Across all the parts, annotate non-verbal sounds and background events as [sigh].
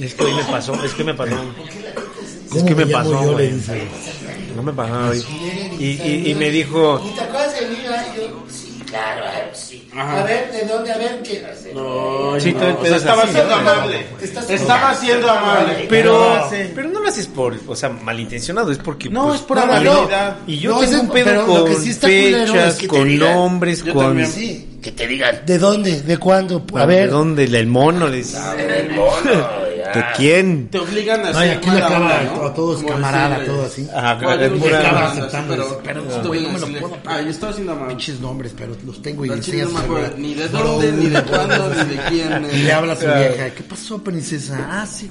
Es que hoy me pasó, es que me pasó. Es que me pasó, güey. No me pasó hoy. Y, y, y me dijo, ¿Y te acuerdas de mí? Yo, sí, claro, a ver, sí. A ver, ¿de dónde? A ver, ¿qué? No, Sí, no, o sea, estaba así, siendo ¿no? amable. Te Estaba siendo amable. pero, pero no lo haces por, o sea, malintencionado, es porque. No, pues, es por no, no, amabilidad. Y yo No, tengo un pedo con sí es fechas, con nombres, yo con. también. Sí, que te digan. ¿De dónde? ¿De cuándo? A ¿De ver. dónde? El mono, le dice. El mono, [laughs] ¿De ya. quién? Te obligan a Ay, hacer aquí le acaba ¿no? a todos Como camarada, decirle, todo así. Ajá, "Oye, es no pura- te acaba aceptando, pero, pero, voy a no me lo puedo Ah, yo estaba haciendo amable. Pinches nombres, pero los tengo y no enseñas hablar. ni de dónde, ni de cuándo, ni de quién. Y le habla a su vieja. ¿Qué pasó, princesa? Ah, sí.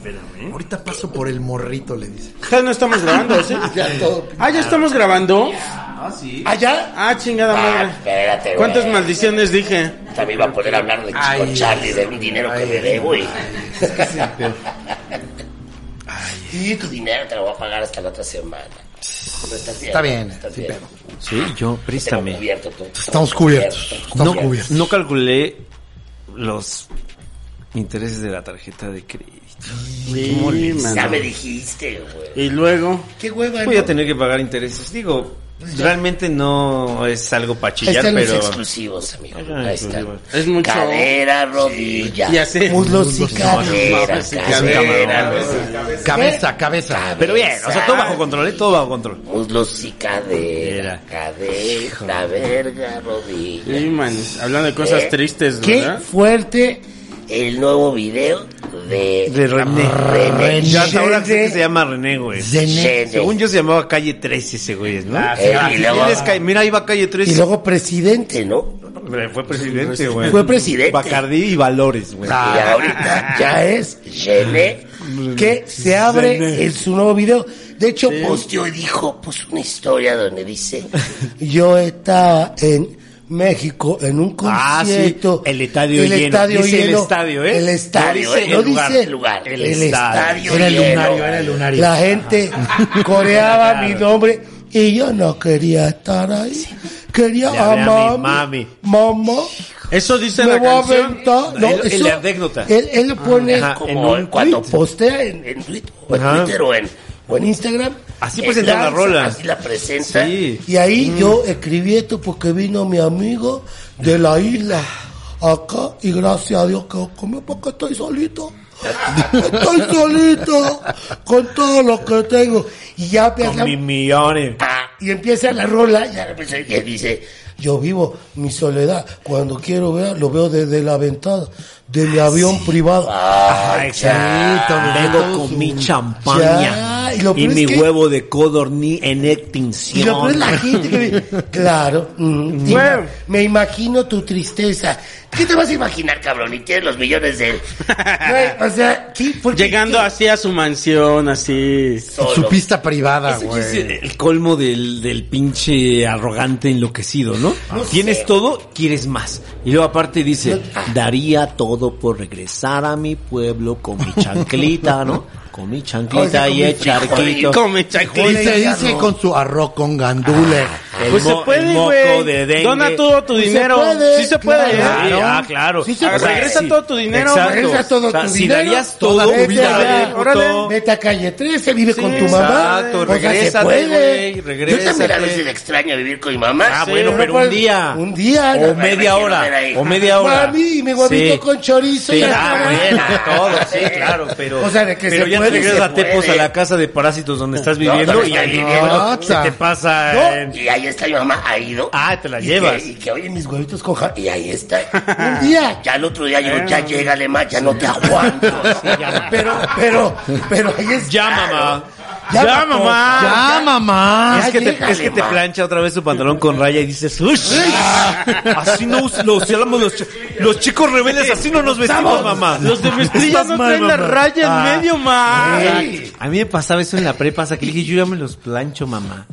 Ahorita paso por el morrito, le dice. Ya no estamos grabando, ¿sí? [laughs] Ya todo. Ah, ya estamos grabando. ¿Allá? Ah, chingada Ah, madre. espérate, güey. ¿Cuántas maldiciones dije? También iba a poder hablar de Chico Charlie, de mi dinero que le debo, y... Y tu dinero te lo voy a pagar hasta la otra semana. Estás bien. Está bien, Estás sí, bien. pero- Sí, yo, préstame. cubierto. Estamos cubiertos. Estamos No, cubiertos. no calculé los intereses de la tarjeta de crédito. Sí, Ya me dijiste, güey. Y luego, Qué hueva, Voy ¿no? a tener que pagar intereses. Digo, realmente no es algo para chillar, están pero... los exclusivos, amigo. Ahí es mucho. Cadera, rodilla. Muslos y Cadera. Cabeza, cabeza. Pero bien, o sea, todo bajo control, ¿eh? todo bajo control. Muslos y cadera. Cadera, verga, rodilla. Sí, man. Hablando de cosas ¿Eh? tristes, Qué ¿verdad? fuerte. El nuevo video de... De René. René. Ya hasta ahora sé René. que se llama René, güey. René. Según yo se llamaba Calle 13 ese güey, ¿no? Ah, sí, y luego- Él es ca- Mira, iba Calle 13. Y luego presidente. ¿no? Fue presidente, güey. Fue presidente. Bacardí y Valores, güey. Y ahorita Ya es René que se abre Zené. en su nuevo video. De hecho, posteó y dijo, pues una historia donde dice, [laughs] yo estaba en México en un Ah, sí, concierto. el estadio el lleno. Estadio Dice el lleno. estadio, ¿eh? El estadio, No dice no el lugar, dice el lugar. El el estadio. estadio. Era el lleno. lunario, era el lunario. La gente [laughs] coreaba mi nombre y yo no quería estar ahí. Quería Le a mami. mami. Mamá. Eso dice Me la canción. No, El- el eso- de anécdota. Él, él lo pone Ajá, como en un cuando tweet. postea en, en Twitter, o en, Ajá. Twitter o en, o en Instagram. Así en presenta la rola. Así la presenta. Sí. Y ahí yo escribí esto porque vino mi amigo de la isla acá y gracias a Dios que comió porque estoy solito. Estoy solito con todo lo que tengo. Y ya empieza, Con mis millones. y empieza la rola. Pensé que dice, Yo vivo mi soledad. Cuando quiero ver, lo veo desde la ventana de mi avión privado. ah, Ay, exacto. Vengo con mi champaña. Ya, y lo y mi que- huevo de codorní en Y extinción. lo peor es la gente que me- [laughs] Claro. mm, y Bueno. me imagino tu tristeza. ¿qué te vas a imaginar, cabrón? Y tienes los millones de él. O sea, ¿qué? Llegando ¿Qué? así a su mansión, así. Solo. Su pista privada, güey. es el, el colmo del, del pinche arrogante enloquecido, ¿no? Tienes sé. todo, quieres más. Y luego aparte dice, daría todo por regresar a mi pueblo con mi chanclita, ¿no? [laughs] Con mi chanclita y el charquito. Come Y chanclita. se dice con su arroz con gandule. El Pues se puede, güey. Dona todo tu Pues se dinero. puede, sí se puede, claro. ¿eh? Sí, ah, claro. Sí se Ah, puede. Regresa todo tu dinero. Exacto. Regresa todo O sea, tu si dinero, darías toda todo, tu vida, puto. Vete a calle 13, vive con tu mamá. Exacto, O sea, se regrésate, puede. güey, Yo regrésate. también a veces extraño vivir con mi mamá. Ah, Sí. bueno, no pero un día. un día, O media hora. O media hora. Mami, y mi huevito Sí. con chorizo. Sí, y ah, bueno, todo, sí, claro, pero, O sea, de que pero se ya puede, te regresas se a Tepos a la casa de parásitos donde estás viviendo y ahí viviendo. no, se te pasa No. en- Y ahí está mi mamá, ha ido. Ah, te la Y llevas. que- Y que, oye, mis Mis huevitos con ja- Y ahí está. [laughs] Un día. [laughs] Ya el otro día yo, ya llega más, ya no te aguanto. [laughs] Pero, pero, pero ahí es. Ya, mamá. Ya, Ya, mamá. Ya, mamá. Es que, te, llégale, es que te ma. plancha otra vez tu pantalón con raya y dices, "Ush, así no los, los, los chicos rebeldes, así no nos vestimos, mamá. Los de mezclilla [laughs] no mal, traen la mamá. raya Ah. en medio, ma. A mí me pasaba eso en la prepa, hasta que le dije, yo ya me los plancho, mamá.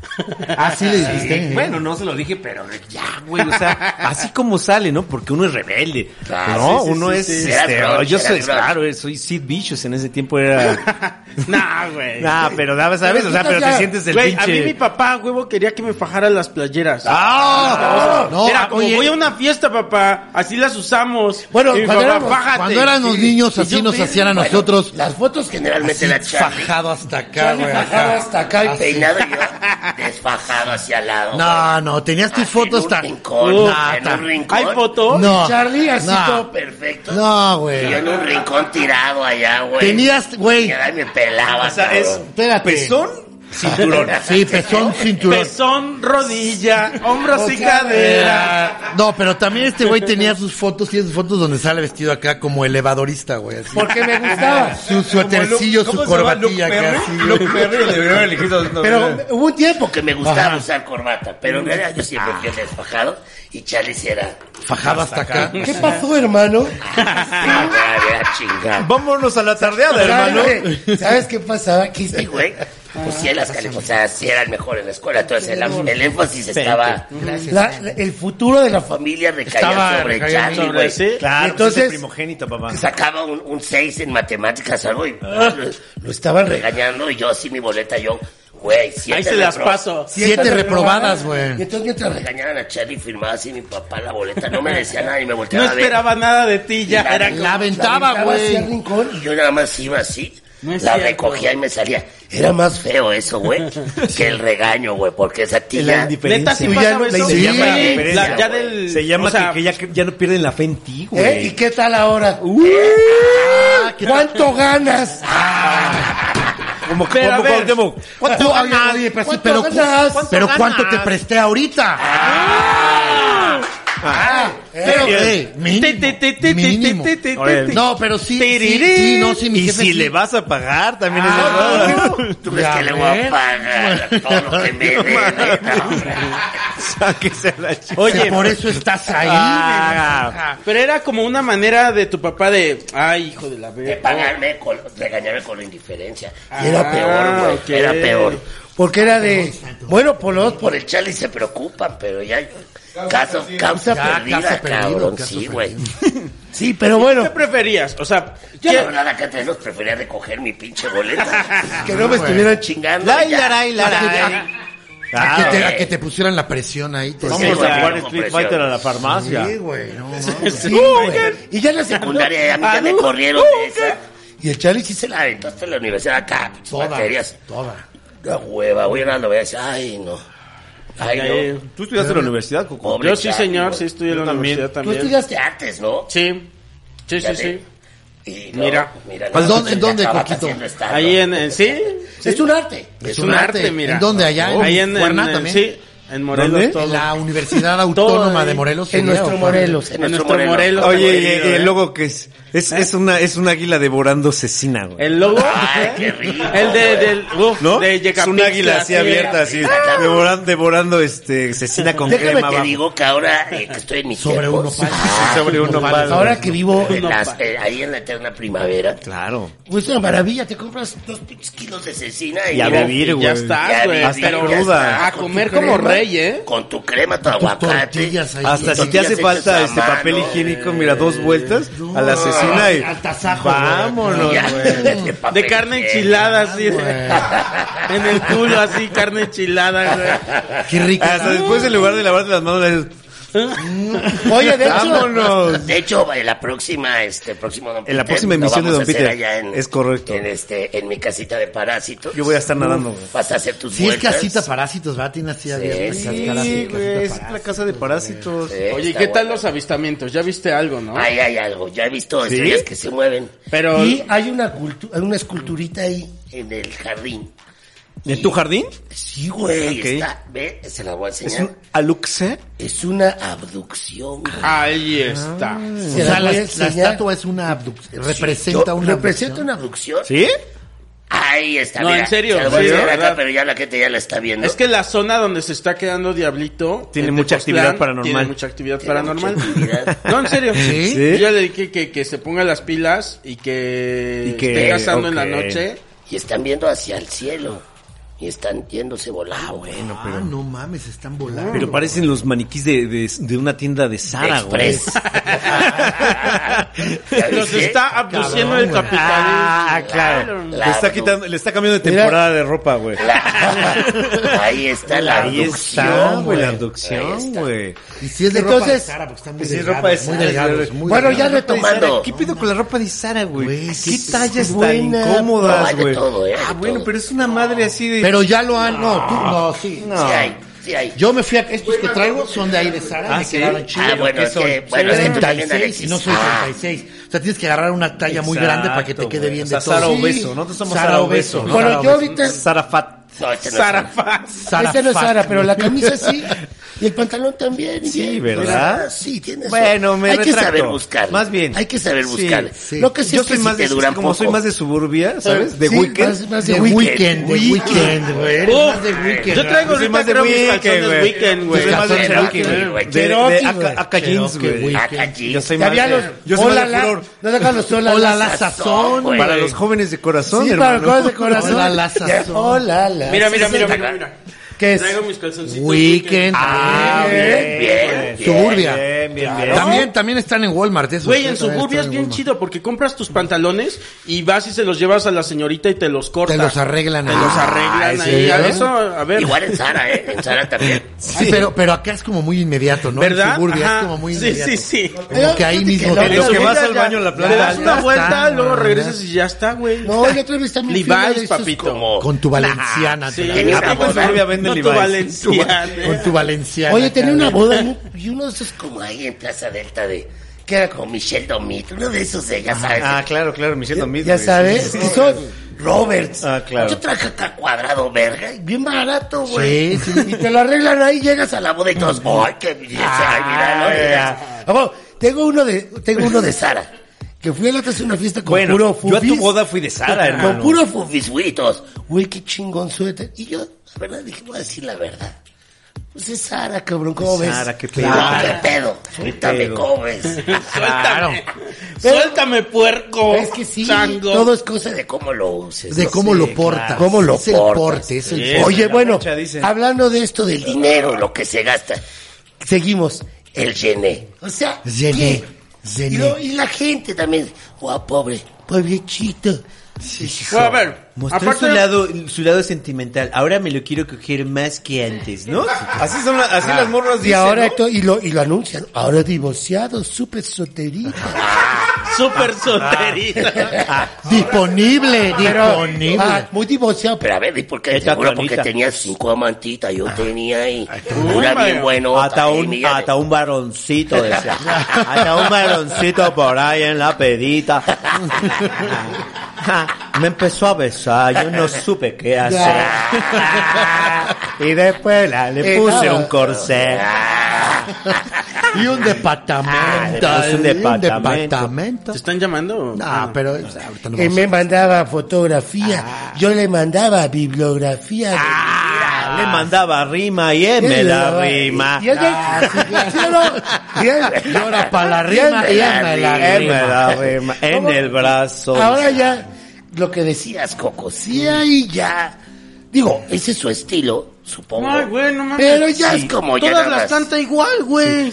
Así le dijiste. Bueno, no se lo dije, pero ya, güey, o sea, [laughs] así como sale, ¿no? Porque uno es rebelde. Claro, no, sí, sí, uno sí, es, sí. este, yo soy, claro, eh, soy Sid Vicious, en ese tiempo era... [laughs] Nah, güey. Ah, pero ¿sabes? O sea, pero te sientes el Güey, a mí mi papá, huevo, quería que me fajaran las playeras. ¡Ah! No, Era como, oye, voy a una fiesta, papá, así las usamos. Bueno, Y mi cuando papá, éramos- "Fájate". Cuando éramos niños, así yo, nos hacían a nosotros. Las fotos generalmente la Así, Charlie. fajado hasta acá, güey. fajado hasta acá y. Peinado yo [laughs] desfajado hacia al lado. No, no, tenías tus fotos tan. tan... En un rincón. En ta- un rincón. ¿Hay foto? No. Charlie así No. todo Perfecto. No, Y yo güey. en un rincón tirado allá, güey. Tenías, güey. Me pelaba. O sea, es. Espérate. Pezón, cinturón. [laughs] Sí, pezón, cinturón. Pezón, rodilla, hombros y cadera. Ah, No, pero también este güey tenía sus fotos, tiene sus fotos donde sale vestido acá como elevadorista, güey. así. Porque me gustaba. Su suétercillo, su corbatilla acá, así, güey. Pero hubo un tiempo Que me gustaba usar corbata. Pero en realidad yo siempre fui desfajado. Y Charlie sí era. Fajado hasta acá. ¿Qué pasó, hermano? [laughs] Era chingada. Vámonos a la tardeada, hermano. ¿Sabes qué? ¿Sabes qué pasaba? Que Sí, güey. Pues sí, las o sea, sí era el mejor en la escuela. Entonces el, el énfasis estaba. la- el futuro de la familia. Recaía Estaba- sobre recaía Charlie, güey. sí. Claro, Entonces- entonces, el primogénito, papá. Sacaba un, un 6 en matemáticas, algo, y lo, lo estaban regañando. Y yo, así mi boleta, yo, güey, siete Ahí se las paso. Siete reprobadas, Y güey. entonces mientras Regañaban a Charlie, firmaba así mi papá la boleta. No me decía nada y me No volteaba a ver. esperaba nada de ti, ya La- era La aventaba, güey. Y yo nada más iba así. No la cierto. recogía y me salía. Era más feo eso, güey, [laughs] que el regaño, güey, porque esa La tía... Neta, sí ya no- la Se llama la Sí, indiferencia, la- ya del... Se llama o sea, que, que ya, ya no pierden la fe en ti, güey. ¿Eh? ¿Y qué tal ahora? Ah, ¿qué tal? ¿Cuánto ganas? Como que Pero a como ver. ¿Cuánto, oye, oye, pero, ¿Cuánto pero, ganas? cu- pero ¿cuánto te presté ahorita? Ah, te, Oye, te. No, pero sí, sí, no, sí, mi Y jefe si sí. le vas a pagar, también Ah, es no. verdad. ¿Tú Ya que le voy a ves. pagar todo lo que me [laughs] debe? Sáquese a la ch- Oye, por eso estás ahí. Ah, Pero era como una manera de tu papá de... Ay, hijo de la De verga. pagarme, con, regañarme con la indiferencia. Y Ah, era peor, güey, era peor. Porque era de. Bueno, por los. Por el Charlie se preocupan, pero ya... Caso, causa Ya, perdida, perdido, cabrón, caso sí, güey. Sí, pero bueno, ¿Qué preferías? O sea, Yo ¿qué- la verdad acá entre nos prefería recoger mi pinche boleta. [laughs] que no me estuvieran chingando. Lai, ya. larai, larai. [laughs] A que, te, güey. a que te pusieran la presión ahí. Te Vamos Sí, a güey, jugar Street presión. Fighter a la farmacia. Sí, güey, no, [laughs] no. Sí, güey. Y ya en la secundaria. A mí ya me corrieron de esa. Y el Charlie sí se la aventaste en la universidad acá, pinches Toda, materias. toda. La hueva, voy a la voy a decir, ay, no. Ay, Ay, no. ¿Tú estudiaste en la universidad, Coco? Yo sí, señor, sí estudié en la también. universidad Tú también. estudiaste Antes, ¿no? Sí, sí, sí, sí. Y no, Mira. mira ¿En no, dónde- en dónde, Coquito? stand-up. Ahí en, en- sí, Es un arte. es un arte, mira. ¿En dónde? Allá en Ahí en, en- también. sí, en Morelos ¿Dónde? todo. En la Universidad Autónoma de Morelos. En nuestro. Morelos. En nuestro Morelos. Oye, el ¿eh? logo que es, es, es una, es un águila devorando cecina, güey. El logo. Ay, qué rico. El de, del, uf, ¿No? de es un Yecapixtla, águila así sí. abierta, así, devorando, devorando este, cecina con Déjame crema te abajo. digo que ahora eh, que estoy en mis Sobre tiempos, uno pal. Sobre un nopal. Ahora que vivo. en las- eh, ahí en la eterna primavera, Claro. Pues es una maravilla, te compras. dos pinches kilos de cecina y, Y a mira, vivir, güey. Ya estás, Ya güey. vi, hasta Pero ya cruda. está. a comer como rey, ¿eh? con tu crema, tu Tus aguacate. tortillas ahí. Hasta si te tortillas hace hechas falta a este papel higiénico, mira, dos vueltas a la cecina y vámonos, güey. [laughs] de carne enchilada, así. [laughs] en el culo, así, carne enchilada, güey. Qué rico. Hasta después en lugar de lavarte las manos le dices, Oye, de hecho. vámonos. De hecho, en la próxima, este, próximo Don En la próxima emisión de Don Peter. allá en- Es correcto. En este, en mi casita de parásitos. Yo voy a estar nadando. Vas a hacer tus Si es casita parásitos, ¿verdad? Tiene así abiertas sí, Sí, de güey, es la casa de parásitos. Sí, Oye, ¿y está qué tal los avistamientos? ¿Ya viste algo, no? Ahí hay algo. Ya he visto estrellas que se mueven Pero, Y hay una, cultu- una esculturita ahí. en el jardín. ¿En tu jardín? Sí, güey. Ok. Está, ve, se la voy a ¿Es enseñar. un aluxe? Es una abducción. güey. ahí está. O la sea, la, a la estatua es una abducción. Representa Yo- una representa abducción. una abducción. ¿Sí? Ah, Ahí está, No, mira. en serio, Se lo voy a sí, ¿verdad? acá, pero ya la gente ya la está viendo. Es que la zona donde se está quedando Diablito Tiene en mucha actividad paranormal. Tiene mucha actividad Tiene paranormal. mucha actividad. No, en serio. ¿Sí? ¿Sí? Yo ya le dije que, que se ponga las pilas y que, Y que- esté cazando en la noche. Y están viendo hacia el cielo. Y están yéndose volando. Bueno, Ah, pero... no mames, están volando. Pero parecen los maniquís de, de, de una tienda de Sara, güey. Express. [laughs] ¿Ya Nos viste? está abduciendo el capitalismo. Ah, claro. La Le está quitando, le está cambiando de temporada de ropa, güey. Ahí está la Ahí abducción, está, güey, la abducción, güey. Y si es de ropa de Entonces- Sara, porque están muy Si es delgados, ropa de muy delgados, muy Bueno, ya retomando. ¿Qué pido con la ropa de Sara, güey? ¿Qué tallas tan incómodas, güey? ¿eh? Ah, bueno, pero es una madre así de... Pero ya lo han, no, tú, no, sí. No. Sí hay, sí hay. Yo me fui a, estos que traigo son de ahí de Sara, Ah, me ¿sí? quedaron chidos. Ah, bueno, ¿qué es son? que, bueno, es que tú también, 36 Alexis. y no soy Ah, 36. O sea, tienes que agarrar una talla muy grande para que te quede güey. bien O sea, de todo. Sara Sí. Obeso, nosotros somos Sara Sara Obeso, Obeso. ¿no? Bueno, Sara yo Obeso. ahorita Sara Fat. no, este no es- Sarafaz. Sara Este no es Fat. Sara, pero la camisa sí. [laughs] Y el pantalón también. Sí, bien. ¿verdad? Sí, tienes Bueno, me Hay que saber buscar. Más bien. Hay que saber buscar. sí. Lo que sí Yo es que soy si más te de, duran como soy más de suburbia, ¿sabes? De Sí, weekend. más- más de De weekend. weekend, de weekend, güey. Oh, más de weekend. yo traigo soy más de weekend, güey. Yo soy más de Cherokee, weekend, güey. De, Aka jeans, Cherokee, güey. Yo soy más de, yo soy más de furor. no dejan los hola, Hola, la sazón, güey. Para los jóvenes de corazón, Sí, para hermano. los jóvenes de corazón. Hola, la sazón. Hola, la Mira, mira, mira, mira. ¿Qué es? Traigo mis calzoncitos Weekend. Ah, bien. bien, bien, Suburbia. Bien, bien, bien. También, también están en Walmart. esos. Güey, en suburbia es en bien Walmart. chido porque compras tus pantalones y vas y se los llevas a la señorita y te los corta. Te los arreglan Te ahí. los arreglan Ah, ahí. ¿sí? A Eso, a ver. Igual en Sara, ¿eh? En Sara también. [laughs] Sí, pero, pero acá es como muy inmediato, ¿no? ¿Verdad? En suburbia Ajá. es como muy sí, inmediato. sí, sí. Como que ahí mismo. que te no, lo que vas al baño en la planta. Le das una vuelta, luego regresas y ya está, güey. No, y otra vez también Levi's, papito. Con tu valenciana. Sí, te ah, Levi's. tu valenciana. Con tu valenciana. Oye, tenía una boda y- uno de esos como ahí en Plaza Delta de... Que era con Michelle Domit. Uno de esos, de, ya sabes. Ah, claro, claro, Michelle Domit. Ya sabes, son Roberts. Ah, claro. Yo traje acá cuadrado, verga. y Bien barato, güey. Sí, sí. Y te lo arreglan ahí, llegas A la boda y todos... ¡Ay, qué belleza! Ay, mira, no, mira. Ah, bueno, tengo uno de, tengo uno de Sara. Que fui a la otra vez a una fiesta con Bueno, puro yo a tu fufis. boda fui de Sara, [laughs] Con hermano. puro fufis. Fisuitos. Güey, qué chingón suéter. Y yo, la verdad, dije, voy a decir la verdad. Pues es Sara, cabrón, ¿cómo ves? Sara, qué pedo. Claro. qué pedo. Suéltame. ¿cómo ves? [laughs] Suéltame. Suéltame, puerco. Es que sí, chango. todo es cosa De de cómo lo uses. De ¿no? cómo lo claro. portas. ¿Cómo lo es el portas? porte, es el porte. Oye, bueno, hablando de esto del dinero, lo que se gasta. seguimos. El gené. O sea, zené. Y, lo- y la gente también, guau, pobre, pobrecito. Bueno, a ver, Mostró aparte su lado, su lado sentimental. Ahora me lo quiero coger más que antes, ¿no? Así son la- así las morras Y dicen, ahora ¿no? esto- y lo, y lo anuncian, ahora divorciado, súper solterito. [laughs] súper solterita. [laughs] Disponible, disponible. Ah, muy divorciado, pero a ver, ¿y por qué? Seguro porque tenía cinco amantitas, yo tenía ahí. Una bien bueno. Hasta un, hasta un varoncito, decía. [laughs] Hasta un varoncito por ahí en la pedita. Me empezó a besar, yo no [laughs] supe qué hacer. [laughs] Y después la- le puse un corsé. Y un departamento. Ah, un departamento. ¿Te están llamando? No, pero o sea, ahorita no Él vamos me mandaba fotografía, yo le mandaba bibliografía. de- Ah, le mandaba rima y él me la rima. Y para la rima y él me la rima. en el brazo. Ahora ya, lo que decías, Coco, sí hay ya. Digo, ese es su estilo, supongo. Ay, güey, no mames. Pero ya es como Todas ya. Todas las canta igual, güey.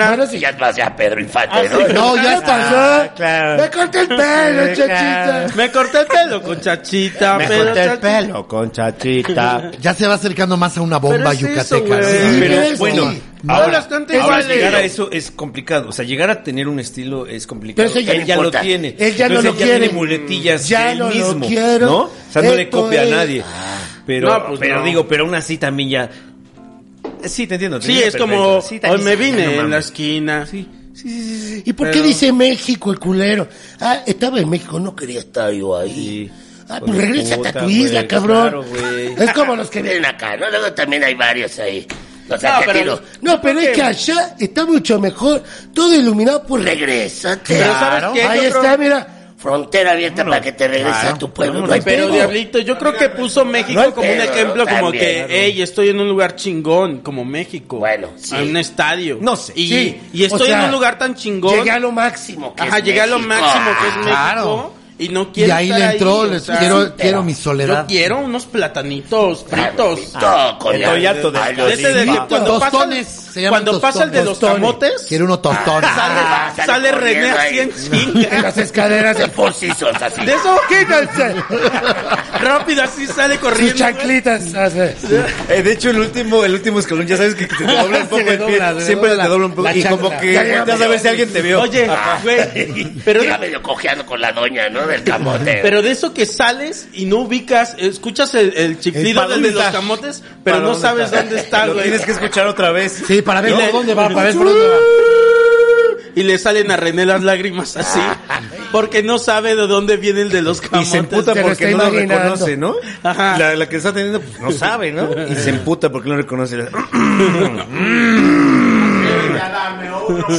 Ahora sí ya vas ya Pedro Infante, ¿no? No, ya pasó. Claro. Me corté el pelo, chachita. Me corté el pelo con chachita. Me corté el pelo con chachita. Ya se va acercando más a una bomba yucateca. Pero bueno sí. Ahora bastante ahora iguales. llegar a eso es complicado. O sea, llegar a tener un estilo es complicado. Pero eso ya él no ya importa. lo tiene. Él ya no Entonces, lo quiere. tiene muletillas Ya de él no lo mismo. quiero. ¿no? O sea, no le copia a es- nadie. Pero, No, pues pero no. digo, pero aún así también ya. Sí, te entiendo. te Sí, entiendo es como. Sí, hoy me sí, vine no en la esquina. ¿Y por qué Pero- dice México el culero? Ah, estaba en México, no quería estar yo ahí. Sí. Ah, pues de regrésate a tu isla, cabrón. claro, es como los que Vienen acá, ¿no? Luego también hay varios ahí. No, que pero- No, pero es que allá está mucho mejor. Todo iluminado por regrésate. Pero ¿sabes Claro. qué? Ahí Yo creo- está, mira. Frontera abierta para que te regreses a tu pueblo. No Pero. Diablito, yo creo que puso México No como un ejemplo, como también, que, claro. hey, estoy en un lugar chingón, como México. Bueno, sí. En un estadio. No sé. Y, Sí, y estoy o sea, en un lugar tan chingón. Llegué a lo máximo. que Ajá, es llegué a lo México. máximo que es México. Claro. Y no Y quiero ahí estar le entró, ahí, o les sea, quiero, sí, quiero mi Yo soledad. quiero unos platanitos fritos. Todo con el la- toyato de- Ay, De ese de que Tostitos. cuando pasa, Tostones, se cuando pasa el de los camotes, Quiero unos tostones. sale, Ah, sale sale René corriendo así en chinga. [laughs] Las escaleras de de Four Seasons, así. De eso, Quítense. rápido así sale Sus corriendo. chanclitas. Eh, de hecho, el último, el último escalón, ya sabes que te [laughs] dobla un poco el pie. siempre te dobla un poco. Y como que Ya, ver si alguien te vio. Oye, Ah. güey, [laughs] pero, medio cojeando con la doña, ¿no? Del camote. pero de eso que sales y no ubicas, escuchas el, el chiflido ¿Para del de los camotes, pero ¿Para no sabes está? dónde está, Lo güey. tienes que escuchar otra vez. Sí, para ver Y por dónde va, para ver por dónde va. Y le salen a René las lágrimas así, porque no sabe de dónde viene el de los Y camotes. se emputa se lo porque está no lo imaginando. reconoce, ¿no? Ajá. La, la que está teniendo, pues no sabe, ¿no? Y se emputa porque no reconoce. [laughs]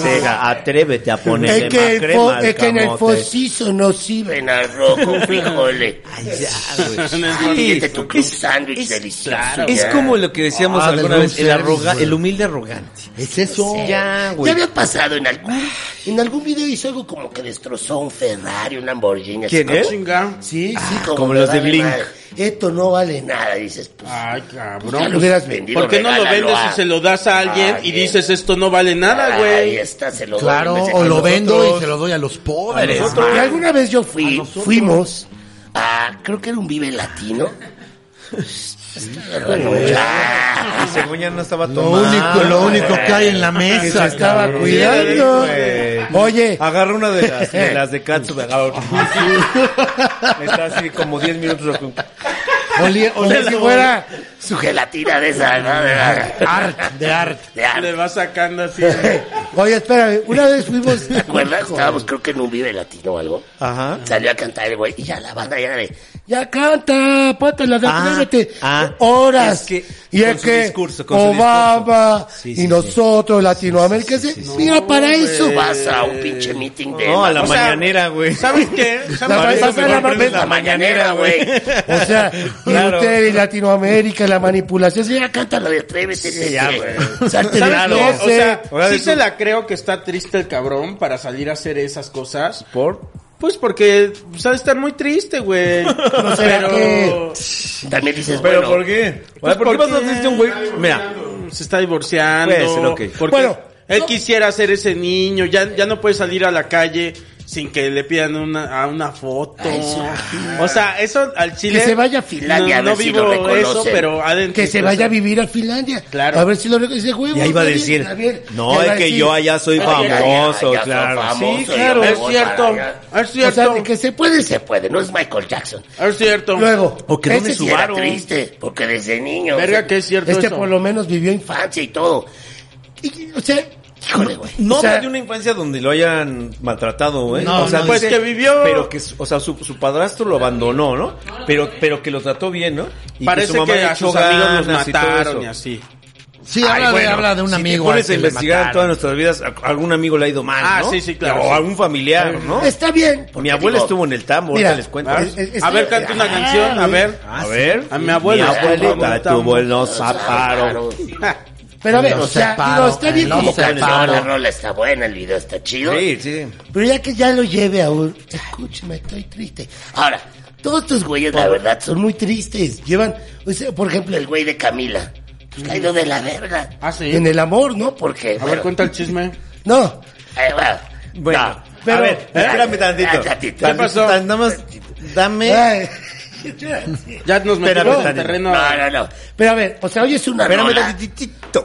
Sega, atrévete a ponerle Es que, el más fo- crema al es que en el focizo no sirve. En arroz con frijoles. Ay, ya, güey. Sí, tu es- sándwich es- delicioso. Es ya. como lo que decíamos Ah, alguna vez, el, arroga- el humilde arrogante. Es eso. Ya, Ya güey. había pasado en algún, en algún video hizo algo como que destrozó un Ferrari, un Lamborghini. así ¿Quién, como-? Chinga. Sí, sí. como me los de Blink. madre. Esto no vale nada, dices. Pues, Ay, pues ya cabrón. lo hubieras vendido. ¿Por qué no lo vendes a- y se lo das a alguien Ay, y dices esto no vale nada, Ahí güey? está, se lo doy Claro, de o lo vendo nosotros- y se lo doy a los pobres. Y alguna vez yo fui, fuimos Ah, creo que era un Vive Latino. [laughs] Y según ya no estaba Lo tomando. único, lo único que hay en la que se mesa. estaba cabrón. cuidando. güey. Oye, Agarra una de las, de las de Katsu. [laughs] Está así como 10 minutos. Olía, olía si fuera Su gelatina de esa, ¿no? De, art, de art. de arte. Le va sacando así. [laughs] Oye, espérame, una vez fuimos. ¿Te acuerdas? Estábamos creo que en un Vive Latino o algo. Ajá. Salió a cantar el güey y ya la banda ya de... Ya canta, pátala, Ah, atrévete. ah, Horas. es que y es que discurso, Obama. Sí, y sí, nosotros, Latinoamérica, se- mira para eso. Vas a un pinche meeting de... No, a la O mañanera, güey. ¿Sabes qué? [laughs] La ¿Sabes la ma- prendes La mañanera, güey. O sea, [laughs] y Claro. usted y Latinoamérica, la manipulación. Ya canta la de Atrévete. Sí, ya, güey. De ¿Sabes la? O sea, sí de se la creo que está triste el cabrón para salir a hacer esas cosas. ¿Por? Pues porque sabe estar muy triste, güey. [laughs] ¿No será Pero que- También dices, ¿Pero bueno... por qué? Pues ¿Por qué vas a un güey? Mira, se está divorciando. Puede ser, ok. Porque Bueno, él no- quisiera ser ese niño, ya, ya no puede salir a la calle sin que le pidan una, a una foto. Ay, sí. O sea, eso al Chile. Que se vaya a Finlandia, a No, no ver si vivo lo eso, pero adentro. Que se vaya a vivir a Finlandia. Claro. A ver si lo reconoce, huevo. y ahí va a decir, bien, no, Ya es a que decir, yo allá soy ya, ya, famoso, ya claro. famoso, Sí, claro, es cierto. Es O cierto. sea, de que se puede, Se puede, no es Michael Jackson. Es cierto. Luego, O que ese sí era triste, porque desde niño... Verga, o sea, que es cierto Este eso. por lo menos vivió infancia. Infancia y todo. Y, o sea, Híjole, güey. No O sea- de una infancia donde lo hayan maltratado, güey. No, o sea, no, pues dice- que vivió- Pero que, o sea, su, su padrastro lo abandonó, ¿no? Pero, pero que lo trató bien, ¿no? Y Parece su mamá que a sus amigos los y mataron y así. Sí, Ay, habla, de, bueno, habla de un si amigo. te pones que a investigar en todas nuestras vidas, algún amigo le ha ido mal, Ah, ¿no? sí, sí, claro, O sí. algún familiar, ¿no? está bien. Mi abuela digo, estuvo en el tambo, mira, ahorita les cuento. ¿Ah? Es- es- A ver, está- canta una canción, a ver. A ver. A mi abuela. Mi abuelita tuvo el no zaparo. Pero a ver, o sea, separo, digo, está bien lo como separo. canción, La rola está buena, el video está chido. Sí, sí. Pero ya que ya lo lleve a un... Escúchame, estoy triste. Ahora, Todos estos güeyes, la verdad, son muy tristes. Llevan, o sea, por ejemplo, el güey de Camila. Pues caído de la verga. Ah, sí. en el amor, ¿no? Porque, A ver, cuenta el chisme. No, Eh, bueno, Bueno, no. pero- a ver, espérame tantito. Ah, tantito. ¿Qué pasó? Tan- Nada más, dame. Ay, Ya nos metimos en terreno. No, no, no. pero a ver, o sea, hoy es una rola.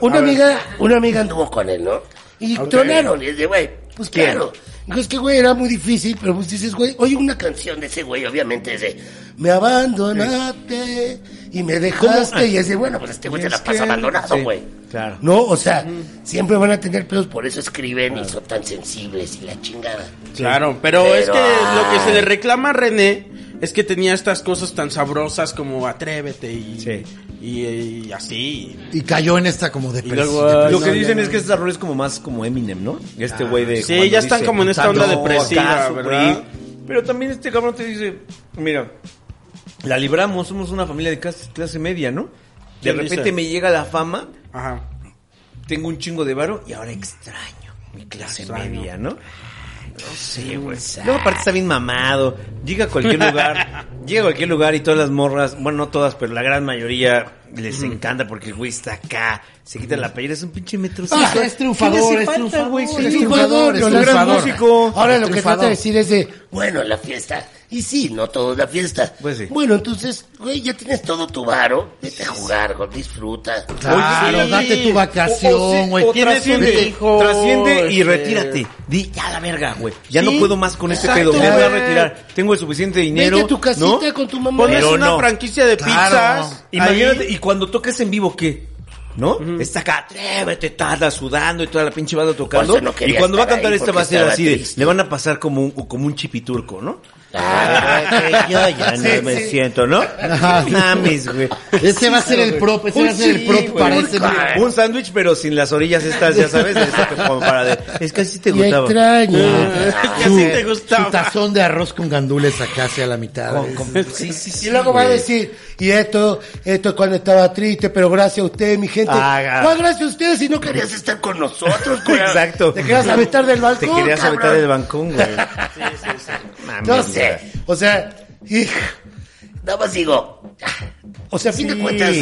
Una A ver. amiga, una amiga anduvo con él, ¿no? y Ok. tronaron. Y es de, güey, Pues ¿Quién? claro. Dijo, es que, güey, era muy difícil, pero pues dices, güey, oye, una canción. De ese güey, obviamente, es de... Me abandonaste y me dejaste y es de, bueno, pues Este güey se la pasa abandonado, Sí, güey. Claro. No, o sea, siempre van a tener pedos por eso escriben y son tan sensibles y la chingada. Claro, pero, Pero, es que lo que se le reclama a René es que tenía estas cosas tan sabrosas como atrévete y, Sí. y, y así. Y cayó en esta como depresión. luego, Lo que dicen es que este rol es como más como Eminem, ¿no? Este güey de. Sí, cuando ya están como en esta onda "No, depresiva, ¿acaso, ¿verdad? güey?". Pero también este cabrón te dice, mira, la libramos, somos una familia de clase, clase media, ¿no? De ¿Quién repente dice? me llega la fama, Ajá. tengo un chingo de varo y ahora extraño mi clase Extraño. media, ¿no? No sé, güey. Luego aparte está bien mamado. Llega a cualquier lugar, [laughs] llega a cualquier lugar y todas las morras, bueno, no todas, pero la gran mayoría les encanta porque el güey está acá, se quita la playera, es un pinche metrocito. Ah, es triunfador, ¿Qué le hace es triunfador, güey? es triunfador, es un gran triunfador. músico. Ahora lo que trata de decir es de, Bueno, la fiesta. Y sí, no todo es la fiesta. Pues sí. Bueno, entonces, güey, ya tienes todo tu varo. Vete a jugar, güey, disfruta. Claro, sí. date tu vacación, güey. trasciende, hijo, trasciende y este- retírate. Di, ya la verga, güey. Ya Sí, no puedo más con este pedo. Me voy a retirar. Tengo el suficiente dinero. vete a tu casita ¿no? con tu mamá. Pones una no. franquicia de Claro. pizzas. Imagínate, ahí. y cuando toques en vivo, ¿qué? ¿No? Está acá, atrévete, tarda sudando y toda la pinche banda tocando. No y cuando va a cantar esta va a ser así de, le van a pasar como un, como un chipiturco, ¿no? Ah, yo ya [laughs] no me siento, ¿no? Mames, güey. Ese va a ser el prop, ese va a ser el prop Sí, para ese. Un sándwich, pero sin las orillas estas, ya sabes, que como para de, es que así te gustaba. extraño. que así te Su gustaba. tazón de arroz con gandules acá hacia la mitad. Con- con- sí, sí, sí. Y luego va a decir, y esto, esto es cuando estaba triste, pero gracias a usted, mi gente. Ah, ¿Cuál gracias a usted si no querías Querías estar con nosotros, güey. [laughs] Exacto. Te querías aventar del Te balcón, querías cabrón. aventar del bancón, güey. [laughs] Mames, No güey. Sé. O sea, hijo, Nada más digo, o sea, a fin de cuentas,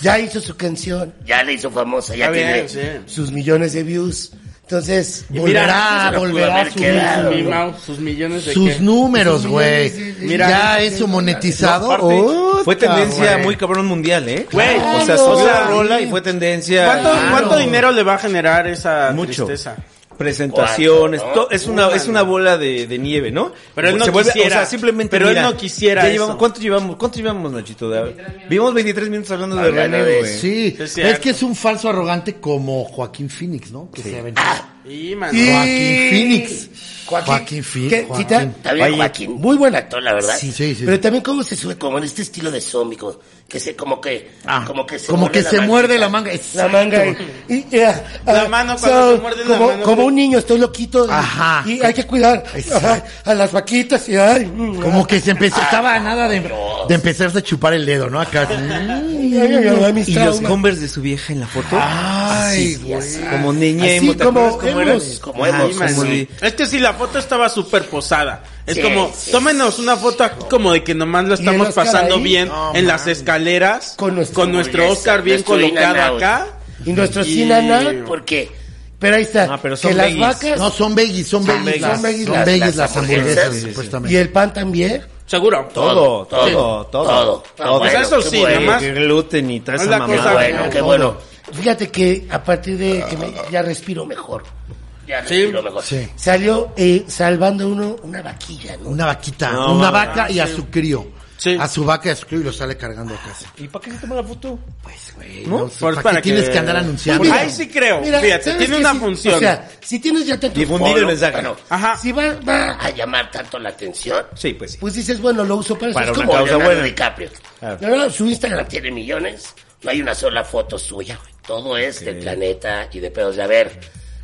ya hizo su canción, ya le hizo famosa, ya Está bien, tiene. sí. sus millones de views. Entonces, Y Volverá, mira, volverá a subir. Mi sus- millones de sus qué? números, güey. Mira, ya eso monetizado. Fue tendencia muy cabrón mundial, ¿eh? Güey, o sea, la rola y fue tendencia. ¿Cuánto, Claro. cuánto dinero le va a generar esa Mucho. tristeza? Presentaciones, ¿Cuánto, no? es una es una bola de, de nieve, ¿no? Pero él no Se vuelve- quisiera. o sea, simplemente Pero él mira, no quisiera ya eso. llevamos- ¿Cuánto llevamos? ¿Cuánto llevamos, Nachito? De- Vivimos 23 minutos hablando de René. Sí, Es es, que es un falso arrogante como Joaquín Phoenix, ¿no? Que se aventó. Y, mano. Y- Joaquín Phoenix. Joaquín, Joaquín Phoenix. ¿qué? Joaquín. Oye, Joaquín. Muy buen actor, la verdad. Sí, sí, sí. Pero también cómo se Se sube como en este estilo de zombie, como que se, como que, Ah, como que se como que se manguita. muerde la manga. La manga y, y- y, ah, La ah, mano cuando se muerde la como, mano. como un niño, estoy loquito. y- Ajá. Y, hay que cuidar ajá, a las vaquitas y ay, mm, Como que se empezó, estaba a nada de, de empezarse a chupar el dedo, ¿no? Acá. ay, ay, ay, ay, mis Y los. Converse de su vieja en la foto. Ay, Así, güey. Como niña Así ¿te como hemos. Como como Sí. Es que si la foto estaba súper posada. Es Sí, como, sí, tómenos una foto aquí como de que nomás lo estamos pasando ahí? bien en las escaleras. Con nuestro- nuestro Oscar bien nuestro colocado acá. Y nuestro Y- sin anal, Porque pero ahí está. Ah, pero son que las vacas No, son veggies, son veggies. Son veggies Son las- las las hamburguesas. hamburguesas, Sí, sí, sí. supuestamente. y el pan también. Seguro. Todo, todo, todo. Todo. Ah, Todo. Pues bueno, eso qué sí. Que gluten y toda Es esa mamada. bueno, qué bueno. Fíjate que a partir de que me- ya respiro mejor. Ya Sí. respiro mejor. Sí. Salió eh, salvando uno una vaquilla, ¿no? Una vaquita, No, una vaca y a su crío. Sí. A su vaca y a su crío y lo sale cargando a casa. ¿Y para qué se toma la foto? Pues, güey, ¿No? no, Pues ¿para, para qué tienes que- andar anunciando? Pues ahí sí creo. Fíjate, ¿sabes tiene qué? una Si- función. O sea, si tienes ya tanto Difundir el Polo, mensaje. bueno, Ajá. si va, va, a llamar tanto la atención. Sí, pues sí. pues dices, bueno, lo uso para eso. Para Es una como causa Leonardo buena. DiCaprio. Claro. No, no, su Instagram. Tiene millones. No hay una sola foto suya, güey. Todo es del planeta y de pedos de a ver.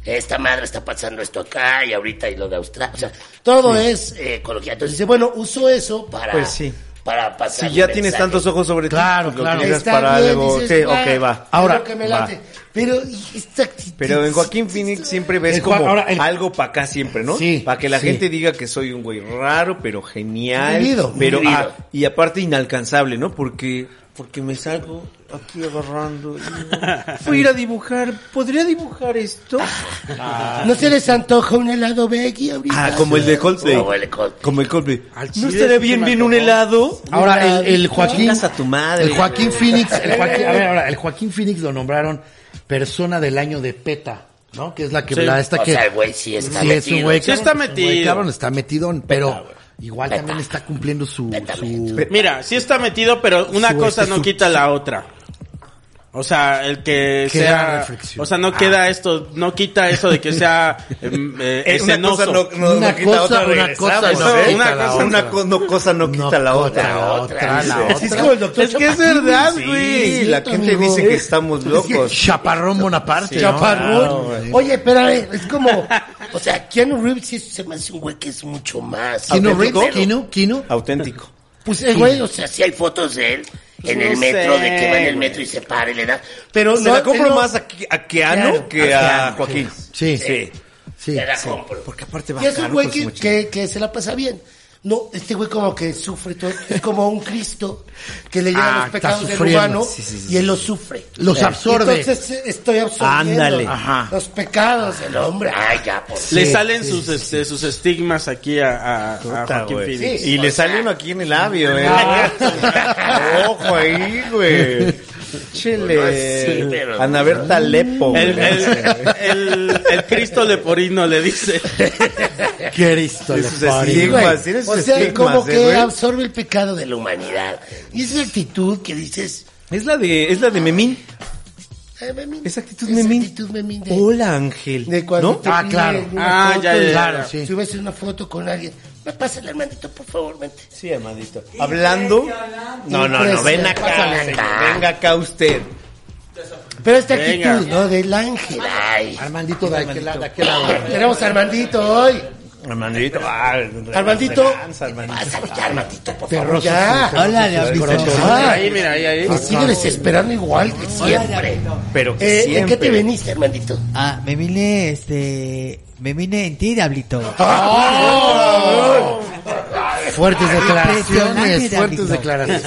Esta madre está pasando esto acá y ahorita y lo de Australia. O sea, todo es eh, ecología. Entonces dice, bueno, uso eso para, Pues sí. para pasar. Si ya tienes mensaje. tantos ojos sobre ti, Claro, lo claro. para bien, algo. dices, ok, va. Ahora, que me va. late. Pero esta actitud- Pero en Joaquín Phoenix siempre ves Juan- como ahora, el- algo para acá siempre, ¿no? Sí, Para que la sí. gente diga que soy un güey raro, pero genial. Vivido, pero vivido. ah, y aparte inalcanzable, ¿no? Porque porque me salgo aquí agarrando. y- [laughs] Fui a ir a dibujar. ¿Podría dibujar esto? ¿No se les antoja un helado veggie ahorita? Ah, como el de Coldplay. Como el de Coldplay. Como el Coldplay. Al ¿No estaría bien bien un helado? Ahora, el, el Joaquín. A tu madre. El Joaquín Phoenix. El Joaquín, a ver, ahora, el Joaquín Phoenix lo nombraron persona del año de PETA, ¿no? Que es la que, Sí. la esta O que. sea, el güey sí está sí, es un metido. güey. Sí cabrón, está güey, metido. Cabrón, está metidón, pero igual Peta. también está cumpliendo su. Su Mira, sí está metido, pero una Su, cosa este, no su- quita la otra. O sea, el que Queda sea, reflexión. o sea, no queda esto, no quita eso de que sea em, [laughs] eh, una escenoso. cosa no, no, Una no quita cosa- otra, una regresamos, cosa ¿no? ¿Eh? quita Una cosa, otra. una co- no, cosa no quita la otra. La otra, la Sí, otra. Es como el doctor Es que es verdad, Sí, güey. la gente dice que estamos [laughs] locos. Chaparrón Bonaparte. Chaparrón. Oye, ver, es como, [laughs] o sea, Keanu Reeves sí se me hace un güey que es mucho más. Kino ¿Auténtico? Reeves, Kino, Kino. Auténtico. Pues el güey, o sea, sí hay fotos de él en no el metro, sé, de que va en el metro y se para y le da. Pero Se no, la compro no- más a, a Keanu Claro, que a a. Joaquín. Sí, Sí. sí. Te la compro. Porque aparte va Y es un güey con que, que, que se la pasa bien. No, este güey como que sufre todo. Es como un Cristo que le llegan Ah, los pecados del humano Sí, sí, sí, y él los sufre. Los Eh, absorbe. Entonces estoy absorbiendo Ándale. Ajá. los pecados del hombre. Ay, ya, por Le salen sí, sus, este, sus estigmas aquí a, a, a Puta, Joaquín güey. Phoenix. Sí. Y le o sea- uno aquí en el labio, eh. [laughs] Ojo ahí, güey. Chile. No sé, pero- Ana Berta Lepo. El, el, el, el Cristo leporino le dice. [laughs] Cristo le Esos parió. estigmas, tienes O sea, estigmas, como eh, que güey. absorbe el pecado de la humanidad. Y esa actitud que dices, Es la de, es la de Memín. memín. Esa actitud Esa memín. actitud memín de, Hola, Ángel. de cuando ¿No? Ah, claro. Ah, ya, ya. Claro, sí. Si ves una foto con alguien, me pasa el hermanito, por favor, vente. Sí, hermanito. Hablando. No, no, no, ven acá. Pásale señor, acá. Venga acá usted. Pero esta Venga. actitud, ¿no? Del ángel, ay. Armandito de aquel lado. de aquel lado. Tenemos a Armandito hoy. Armandito. Ah, Armandito. Armandito. Armandito, por favor. Ya. sí, Hola, Diablito. Ah, Ahí, mira, ahí, ahí. me sigue desesperando igual que siempre. Pero que Eh, ¿En siempre. qué te veniste, Armandito? Ah, me vine, este, me vine en ti, Diablito. [laughs] [laughs] Fuertes declaraciones, Impresionante, fuertes declaraciones.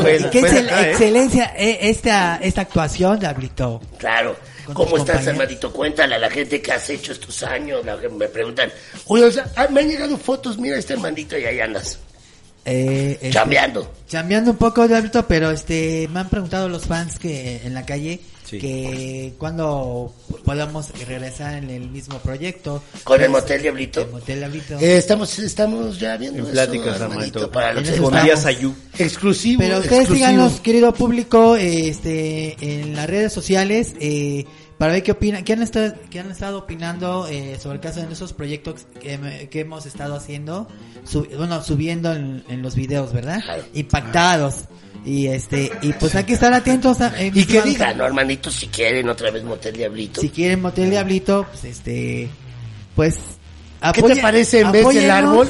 Fue- ¿Qué fue es de el- acá, ¿eh? excelencia eh, esta, esta actuación, Diablito? Claro. ¿Cómo estás, compañeros. Armandito? Cuéntale a la gente que has hecho estos años. La me preguntan, oye, o sea, ah, me han llegado fotos, mira este Armandito y ahí andas, Eh, este, chambeando. Chambeando un poco, Diablito, pero este, me han preguntado los fans que en la calle Sí. que cuando podamos regresar en el mismo proyecto. Con el Motel Diablito. El Motel Diablito. Eh, estamos, estamos ya viendo En pláticas, para los. Díaz Ayú. exclusivos. Pero ustedes exclusivos. síganos, querido público, este, en las redes sociales, eh, para ver qué opinan, qué han estado, qué han estado opinando eh, sobre el caso de esos proyectos que, que hemos estado haciendo, su- bueno, subiendo en, en los videos, ¿verdad? Impactados. Y este, y pues hay que estar atentos a, eh, Y que digan, ¿no, Armandito? Si quieren otra vez Motel Diablito. Si quieren Motel Diablito, pues este, pues, ¿Qué apoyen- te parece en vez del árbol?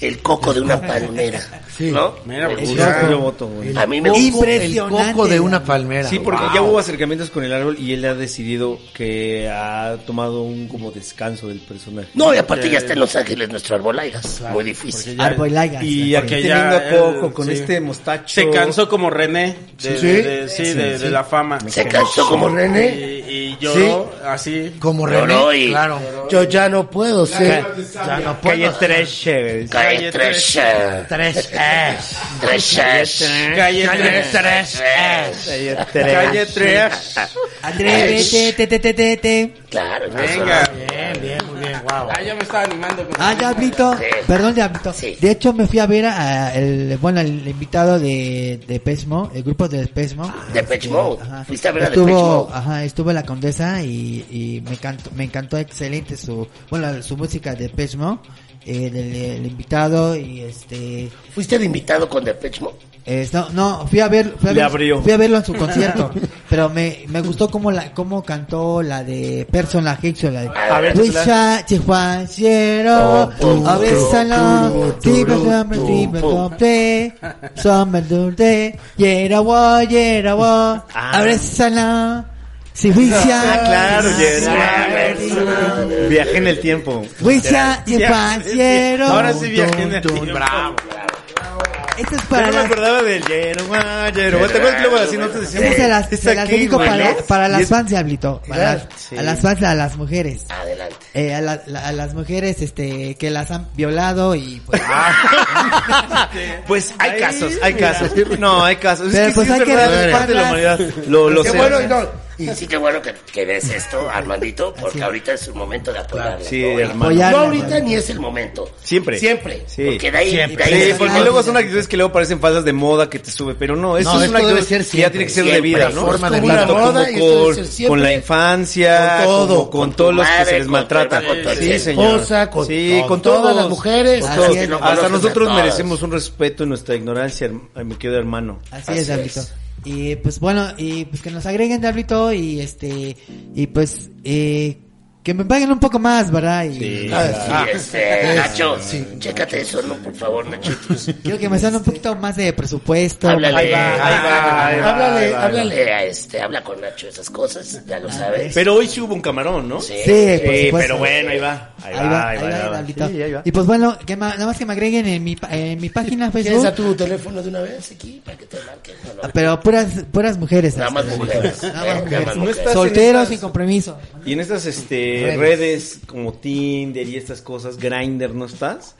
El coco de una [laughs] palmera. ¿No? Mira, Me pues. Yo voto, güey. A mí me. Impresionante. El coco de una palmera. Sí, porque Wow. ya hubo acercamientos con el árbol y él ha decidido que ha tomado un como descanso del personaje. No, y aparte ya está en Los Ángeles nuestro arbolaigas. Muy difícil. Arbolaigas. Y aquí Porque teniendo ya a Coco con sí. este mostacho. Se cansó como René de, ¿Sí? de- de- sí, de, de la fama. Se cansó como Y, René. y lloró así. Como Lloró René, y- claro. Yo ya no puedo ser. Ya no Calle puedo. Calle tres. eh, Tres es. Tres. eh, Calle Calle tres. tres. Calle Calle tres. Andrés, te, te, te, te, te, te. Claro, Venga. Bien, bien, muy bien, wow. Ah, yo me estaba animando. con- Ah, Diablito. Sí. Perdón, Diablito. Sí. De hecho, me fui a ver a, a el, bueno, el invitado de, de Pesmo, el grupo de Pesmo. Depeche Mode. Ajá. Fuiste a ver a estuvo, Mode. Ajá, estuvo la Condesa y, y me encantó, me encantó excelente su, bueno, su música de Pesmo. Eh, el, el invitado y este ¿Fuiste de invitado con Depeche eh, no, no, fui a ver, fui a, Le ver- abrió. fui a verlo en su [laughs] concierto, pero me, me gustó cómo la, cómo cantó la de Persona Hicks, la de A ver, Oh, a ver, salón, tu, summer, tu. compré, summer, dulce, yerawa, yerawa, Ah. a ver, salón, claro, Saber, Jerry. Viaje en el tiempo. Ahora sí viajé en el tiempo. Bravo. esto es Yo para no me las acordaba del Yeroba, Yeroba. ¿Te acuerdas que luego así nosotros Esta decíamos? se las, "Es se las dedico güey", para, para las fans, Diablito. Para las, Sí. A las fans, a las mujeres. Adelante. Eh, a, la- la- a las mujeres este que las han violado y pues [laughs] [laughs] Pues hay casos, hay casos. No, hay casos. Es Pero que pues sí es hay que verdad, es parte de la humanidad. Lo, lo Qué sé. bueno, y no, y sí que bueno que, que ves esto, Armandito, porque Así. ahorita es el momento de apoyarla. Sí, ¿no? Y hermano. Apoyarla, No ahorita hermano. ni es el momento. Siempre. Siempre. Sí. Porque de ahí, Siempre. de ahí Sí, es porque luego son actitudes que luego parecen falsas de moda que te sube, pero no, eso No, es esto una debe actitud ser que ya tiene que ser siempre, de vida, es ¿no? forma de moda con, con la infancia, con todo, con, todos los que se les maltrata. Con tu sí, esposa, con- sí, con todas todos, las mujeres. con todos. es, Hasta nosotros merecemos un respeto en nuestra ignorancia, herm- mi querido hermano. Así, Así es, Diablito. Y pues bueno, y pues que nos agreguen Diablito y este y pues eh, que me paguen un poco más, ¿verdad? Y Sí. Ah, Sí, este, Nacho, chécate eso, ¿no? Por favor, Nachitos. quiero que me sean un poquito más de presupuesto. Háblale, Ahí va, ahí va, ahí va, Háblale, ahí va. háblale. a este, habla con Nacho esas cosas, ya lo sabes. Pero hoy sí hubo un camarón, ¿no? Sí. Sí, por Sí, supuesto. pero bueno, ahí va. Ahí, Ahí va, ahí va, ahí va. Sí, ahí va. Y pues bueno, que ma- nada más que me agreguen en mi, pa- en mi página ¿Quieres a Facebook, tu teléfono de una vez aquí para que te marquen? No, no. pero puras puras mujeres. Nada más este, mujeres. Nada eh, más mujeres. No estás en Solteros sin compromiso. Y en estas este, redes. como Tinder y estas cosas, Grindr, ¿no estás?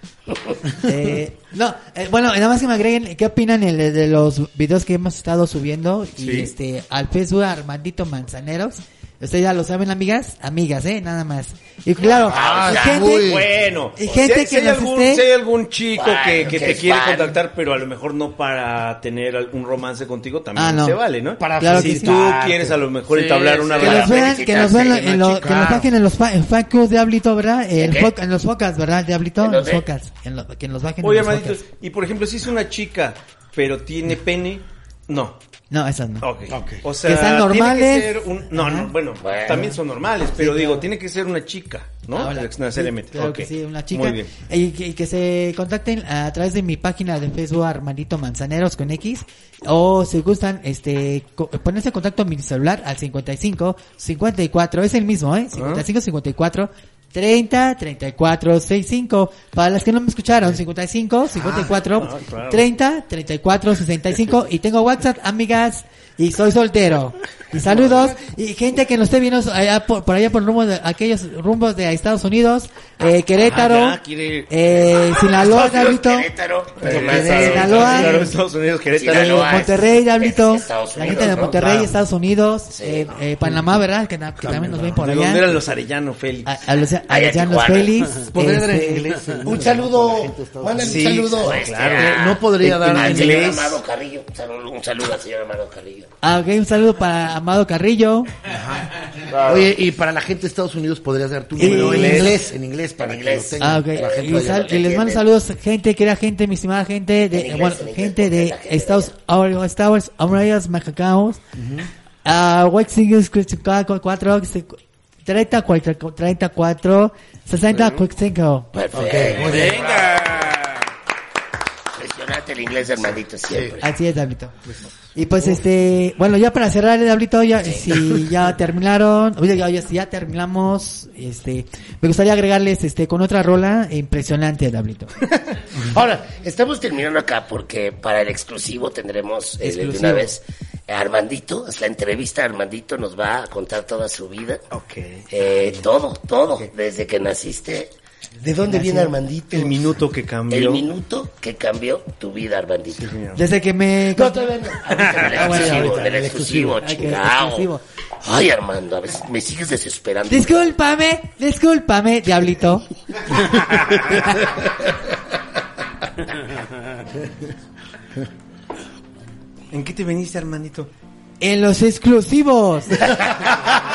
Eh, no, eh, bueno, nada más que me agreguen, ¿qué opinan el, de los videos que hemos estado subiendo? Y Sí. este, al Facebook Armandito Manzaneros. Ustedes ya lo saben, amigas, amigas, eh, nada más. Y claro, Ah, y gente, muy Bueno, Y gente si hay, si que hay nos algún, esté- si hay algún chico Bueno, que, que que te quiere fan. contactar, pero a lo mejor no para tener algún romance contigo, también Ah, no. se vale, ¿no? Para Claro si tú quieres a lo mejor Sí, entablar una sí. que nos relación. vean, que nos vean en lo- que nos bajen en los fa- en fan club Diablito, ¿verdad? En, los focas, ¿verdad? Diablito, ¿En en los focas. En lo- que nos bajen Oye, en los hermanitos, focas. y por ejemplo, si es una chica, pero tiene pene, no. No, esas no. Ok. Ok. O sea, Que sean tiene normales. que ser un- no, no, bueno, Bueno. también son normales, pero digo, tiene que ser una chica, ¿no? Ahora, Necesariamente. sí, claro Ok. que sí, una chica. Muy bien. Y que, y que se contacten a través de mi página de Facebook Armandito Manzaneros con X. O si gustan, este, co- ponerse en contacto a mi celular al 55 54, es el mismo, ¿eh? 55 54 30 34 65. Para las que no me escucharon, 55 54 ah, claro. 30 34 65. Y tengo WhatsApp, amigas. Y soy soltero. Y saludos. Y gente que nos esté viendo allá por, por allá por rumbo de, aquellos rumbos de Estados Unidos, eh, Querétaro, Ah, ya, quiere- eh, Sinaloa, Diablito, Querétaro, pero Eh, Sinaloa. Estados Unidos, Querétaro. eh, Sinaloa. Monterrey, Diablito, la gente de ¿no? Monterrey, Claro. Estados Unidos, Sí. eh, eh, Panamá, ¿verdad? Que, que también nos ven por ¿De allá. dónde eran los Arellano, Félix? A, a los, a Allá los Llanos Tijuana. Félix. [laughs] Este, Un saludo, Estados mándale un saludo. Pues, claro. ah, No podría dar en inglés. Amado Carrillo. Un saludo, un saludo al señor Amado Carrillo. Ah, ok, un saludo para Amado Carrillo. Oye, y para la gente de Estados Unidos podrías dar tu número en inglés, en inglés, para En que inglés. lo tengan. Ah, ok. la gente Y, sal- y les mando saludos, gente, querida gente, mi estimada gente, de, inglés, bueno, en inglés, gente de gente Estados Unidos, Estados Unidos, Mexicanos, a White Singles 4, 30, 34, 60, 45. Perfecto. muy bien. Venga. Impresionante el inglés, hermanito, siempre. Así es, Dablito. Y pues este, bueno, ya para cerrar el Dablito, ya, si ya [laughs] terminaron, oye, ya, ya, si ya terminamos, este, me gustaría agregarles este, con otra rola impresionante, Dablito. [laughs] Ahora, estamos terminando acá porque para el exclusivo tendremos eh, de una vez a Armandito, es la entrevista a Armandito, nos va a contar toda su vida. Ok. Eh, todo, todo, desde que naciste, ¿De dónde viene Armandito? El minuto que cambió. el minuto que cambió tu vida, Armandito. Desde que me... No, todavía no. [laughs] Ah, bueno, exclusivo, ahorita, en el exclusivo, exclusivo. Ay, Armando, a veces me sigues desesperando. Discúlpame, discúlpame, Diablito. ¿En qué te veniste, hermanito? En los exclusivos. [laughs]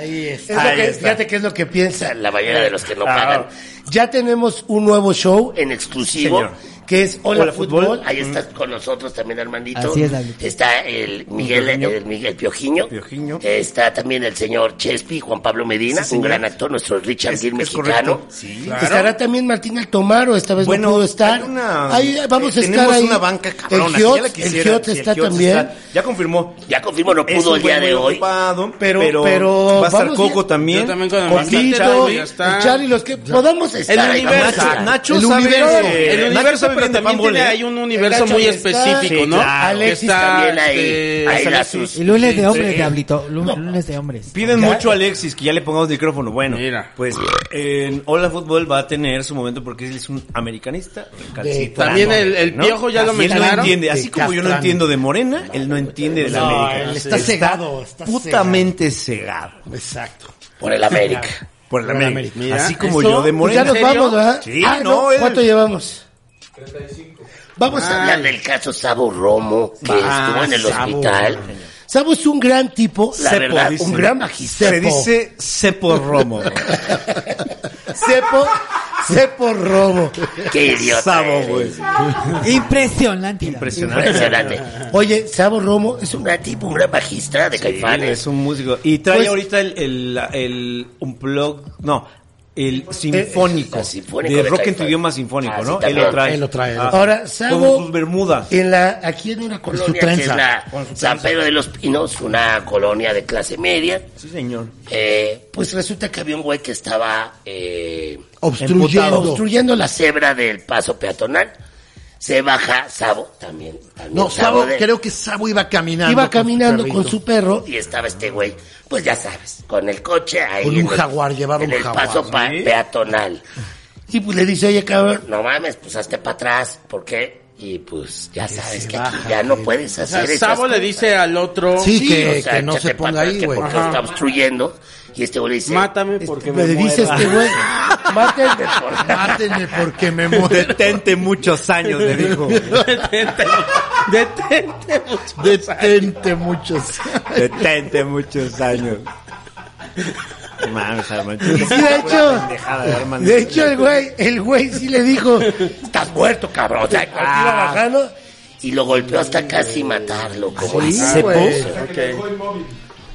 Ahí está. Es Ahí que- está. fíjate qué es lo que piensa. La mayoría de los que no Ah. pagan. Ya tenemos un nuevo show En exclusivo, Señor. Que es Hola, Hola, Fútbol. Fútbol. ahí está con nosotros también Armandito. Así es, David. Está el Miguel, Piojiño. el Miguel Piojiño. Piojiño. Está también el señor Chespi, Juan Pablo Medina, Sí, un gran actor, nuestro Richard Es- es mexicano. correcto. Sí. Estará también Martín Altomaro, esta vez Bueno, no pudo estar. hay una- Ahí vamos a eh, estar tenemos ahí. una banca cabrona, el Giot, el Giot el está también. está- ya confirmó. Ya confirmo, no Es pudo el día de hoy. ocupado, Pero- pero, pero va a estar vamos Coco también. Yo también con Chari, los que podamos estar El ahí. universo. vamos a estar. Nacho el universo. el universo de también tiene ¿eh? ahí un universo muy específico, Sí, ¿no? claro. Alexis está, también ahí. este, sus- Y lunes de hombres, sí. Diablito. Lu- Lunes de hombres. Piden Ya. mucho a Alexis que ya le pongamos micrófono. Bueno, Mira. pues en Hola Fútbol va a tener su momento porque él es un americanista. También el- el ¿no? Piojo ya lo mencionaron. entiende, así como yo no entiendo de Morena, él no entiende de la América. él está cegado, está putamente cegado. Exacto. Por el América. por el América. Así como eso, yo de Pues Morena. ya nos vamos, ¿verdad? Sí, Ah, no, ¿Cuánto llevamos? Vamos a hablar del caso Sabo Romo, que Ah, estuvo en el Sabo. hospital. Sabo es un gran tipo, la Cepo, verdad, dice. un gran magistrado. Se dice Cepo Romo. [laughs] Cepo, Cepo Romo. Qué idiota. Sabo, güey. Impresionante. Impresionante. Impresionante. Oye, Sabo Romo es un Un gran tipo, un gran magistrado de Sí, Caifanes. es un músico. Y trae Pues- ahorita el, el, el unplug, no, el sinfónico. el sinfónico de de rock en tu idioma sinfónico, Ah, sí, ¿no? él lo trae. Él lo trae, Ah, lo Ahora, Con sus bermudas. en la, aquí en una Colonia colonia, que es trenza. la Con su San trenza. Pedro de los Pinos, una colonia de clase media. Sí, señor. Eh, pues resulta que había un güey que estaba eh, Obstruyendo. obstruyendo la la cebra del paso peatonal. Se baja Sabo también. también No, Sabo, de- creo que Sabo iba caminando. Iba con su caminando con su perro Y estaba este güey, pues ya sabes, con el coche ahí. Con un jaguar, llevaba en un el jaguar, paso ¿sí? pa- peatonal. y pues le dice, oye cabrón, No mames, pues hazte para atrás. ¿Por qué? Y pues ya sabes se que aquí baja, ya no que- puedes O hacer sea, esas Sabo le cosas. dice al otro, Sí, que, o sea, que no se ponga ahí, que güey. porque Ajá. está obstruyendo. Y este güey le dice, mátame porque me le dice este güey, [laughs] mátenme por Mátenme porque me muero. Detente muchos años, le dijo. Detente, detente. mucho. Detente muchos. Detente muchos años. Mames. Y sí, de hecho, de hecho el güey, el güey sí le dijo, estás muerto cabrón, o sea, cuando iba bajando, y lo golpeó hasta casi matarlo, como Sí, dice. güey.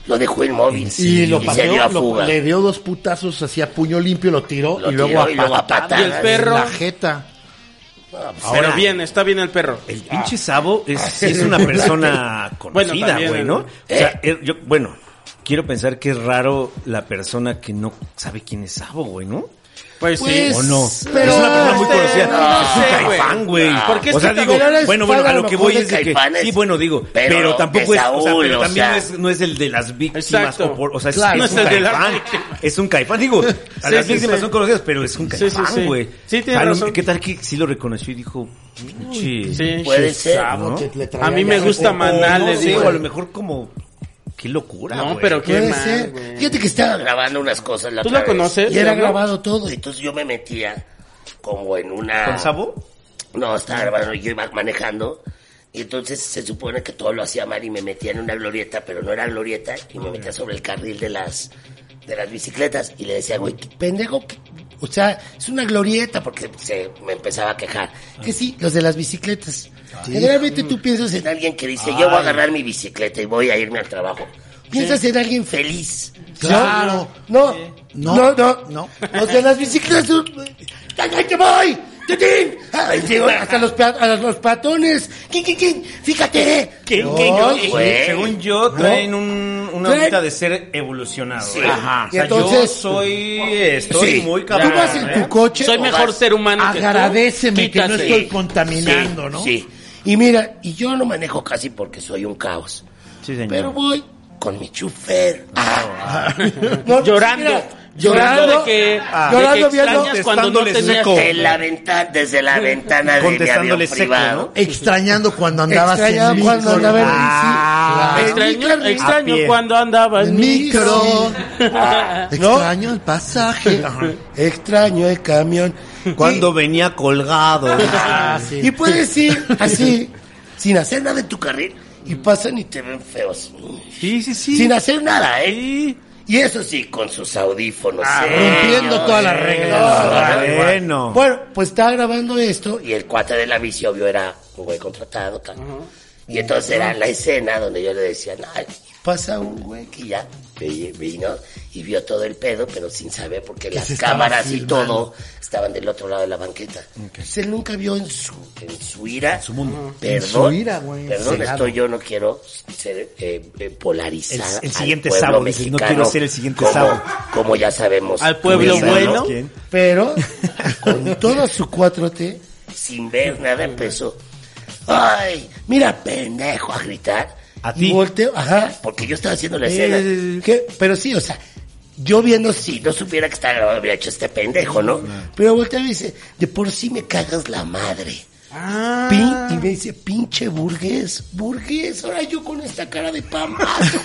Lo dejó inmóvil. Y lo se pateó, dio a lo- fuga. le dio dos putazos, hacía puño limpio, lo tiró Lo y luego tiró a y luego a patadas Y el perro, la jeta. pero bien, está bien el perro. El pinche Sabo es, sí es una persona [laughs] conocida, también, güey, ¿no? ¿no? O sea, eh, yo, bueno, quiero pensar que es raro la persona que no sabe quién es Sabo, güey, ¿no? Pues, Pues, sí. ¿O no? pero- es una persona muy Este, conocida. no es un sé, güey. caifán, güey. Porque es o sea, que digo, también bueno, bueno, a lo lo que voy es de que, sí, bueno, digo, pero pero, tampoco es, o sea, Saúl, o también sea. no, es, no es el de las víctimas, Exacto. o, por- o sea, es, Claro, es no un es el de víctimas. es un caifán, digo, a Sí, las sí, víctimas sí. son conocidas, pero es un Sí, sí, caifán, sí. güey. Sí, A razón. ¿Qué tal que sí lo reconoció y dijo, pinche, Sí. Puede ser. ¿no? A mí me gusta no le digo. a lo mejor como, qué locura, No, güey. pero qué puede mal, ser. güey. Fíjate que Estaba grabando unas cosas la ¿Tú otra lo vez. conoces? y era ¿no? grabado todo. Entonces yo me metía como en una... ¿Con Sabo? No, estaba grabando, yo iba manejando. Y entonces se supone que todo lo hacía mal y me metía en una glorieta, pero no era glorieta, y me metía sobre el carril de las de las bicicletas y le decía, güey, qué pendejo, que- o sea, es una glorieta porque se me empezaba a quejar. Que sí, los de las bicicletas. Generalmente tú piensas en alguien que dice, yo voy a agarrar mi bicicleta y voy a irme al trabajo. Piensas en alguien feliz. Claro. No, no, no, no, No. Los de las bicicletas, son- ¡ay, ay, te voy! ¡Titín! Ay, digo, hasta los, a los peatones. ¿Quién, quién, quién? Fíjate. ¿Quién, No, quién? Yo, güey. según yo, traen un, una Traen- de ser evolucionado. Sí. ¿eh? Ajá. O sea, Y entonces- yo soy, estoy Sí. muy Tú cabrón. vas en ¿eh? tu coche. Soy mejor vas- ser humano que tú. Agradeceme que no estoy contaminando, ¿no? Sí. Y mira, y yo no manejo casi porque soy un caos. Sí, señor. Pero voy con mi chofer. Ah, [laughs] No, Llorando. mira, Llorando de que, Ah. de que viendo- extrañas cuando no tenías... seco. en la ventana, desde la ventana de mi avión Contestándole seco, privado. ¿no? Extrañando cuando andabas Extrañaba en cuando micro. andaba en Ah, extraño cuando andaba en micro. micro. [laughs] Extraño el pasaje. Extraño el camión. Cuando venía colgado. [laughs] Ah, sí. Y puedes ir así, sin hacer nada en tu carril y pasan y te ven feos. Sí, sí, sí. sin hacer nada, ¿eh? Sí. Y eso sí, con sus audífonos. Ah, ¿eh? Rompiendo todas las reglas. Ah, bueno. Bueno, pues estaba grabando esto Y el cuate de la bici, obvio, era un güey contratado. tal. Y entonces era la escena donde yo le decía, no, pasa un güey que ya vino y vio todo el pedo, pero sin saber porque las cámaras y todo estaban del otro lado de la banqueta. Entonces él nunca vio en su, en su ira, su mundo. Perdón, En su ira, güey, perdón, cegado. estoy yo, no quiero ser eh, eh, polarizada. El- siguiente Sabo, dices, no mexicano, quiero ser el siguiente como, Sabo. Como ya sabemos. Al pueblo bueno. Pero [laughs] con toda su 4T sin ver nada, empezó. Ay, mira, pendejo, a gritar. ¿A Y ti? volteo, ajá, porque yo estaba haciendo la escena. Eh, ¿Qué? Pero sí, o sea, yo viendo si no supiera que estaba grabado, habría hecho este pendejo, ¿no? Pero voltea y dice, de por sí me cagas la madre. Ah. Pin- y me dice, pinche burgués, burgués, ahora yo con esta cara de pamazo,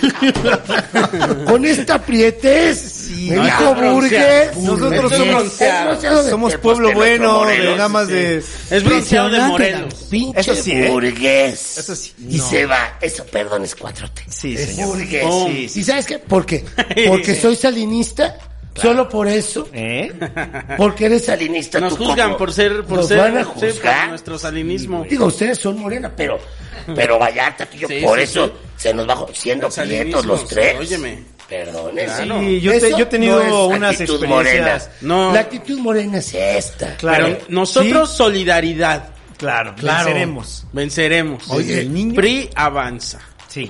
[laughs] con esta prietez. me no, dijo burgués. Nosotros somos, somos pueblo pues, nuestro bueno, de nada más de... Es bronceado de Morelos. Pinche Eso sí, ¿eh? burgués. Eso sí. Y se va. Eso, perdón, es 4T. Sí, es señor. burgués. Oh. Sí. ¿Y sabes qué? ¿Por qué? [laughs] Porque soy salinista. Solo por eso. ¿Eh? [laughs] Porque eres salinista. Nos tú juzgan como- por ser, por Nos ser, van a por juzgar. nuestro salinismo. Digo, ustedes son morena, pero, [laughs] pero Vallarta, tío, Sí, por sí, eso sí. se nos bajó siendo prietos los tres. óyeme. Perdón, Sí, yo, te- yo he tenido unas experiencias... No. La actitud morena es esta. Claro. Pero nosotros solidaridad. Claro, Claro. venceremos. Venceremos. Oye, el niño- PRI avanza. Sí.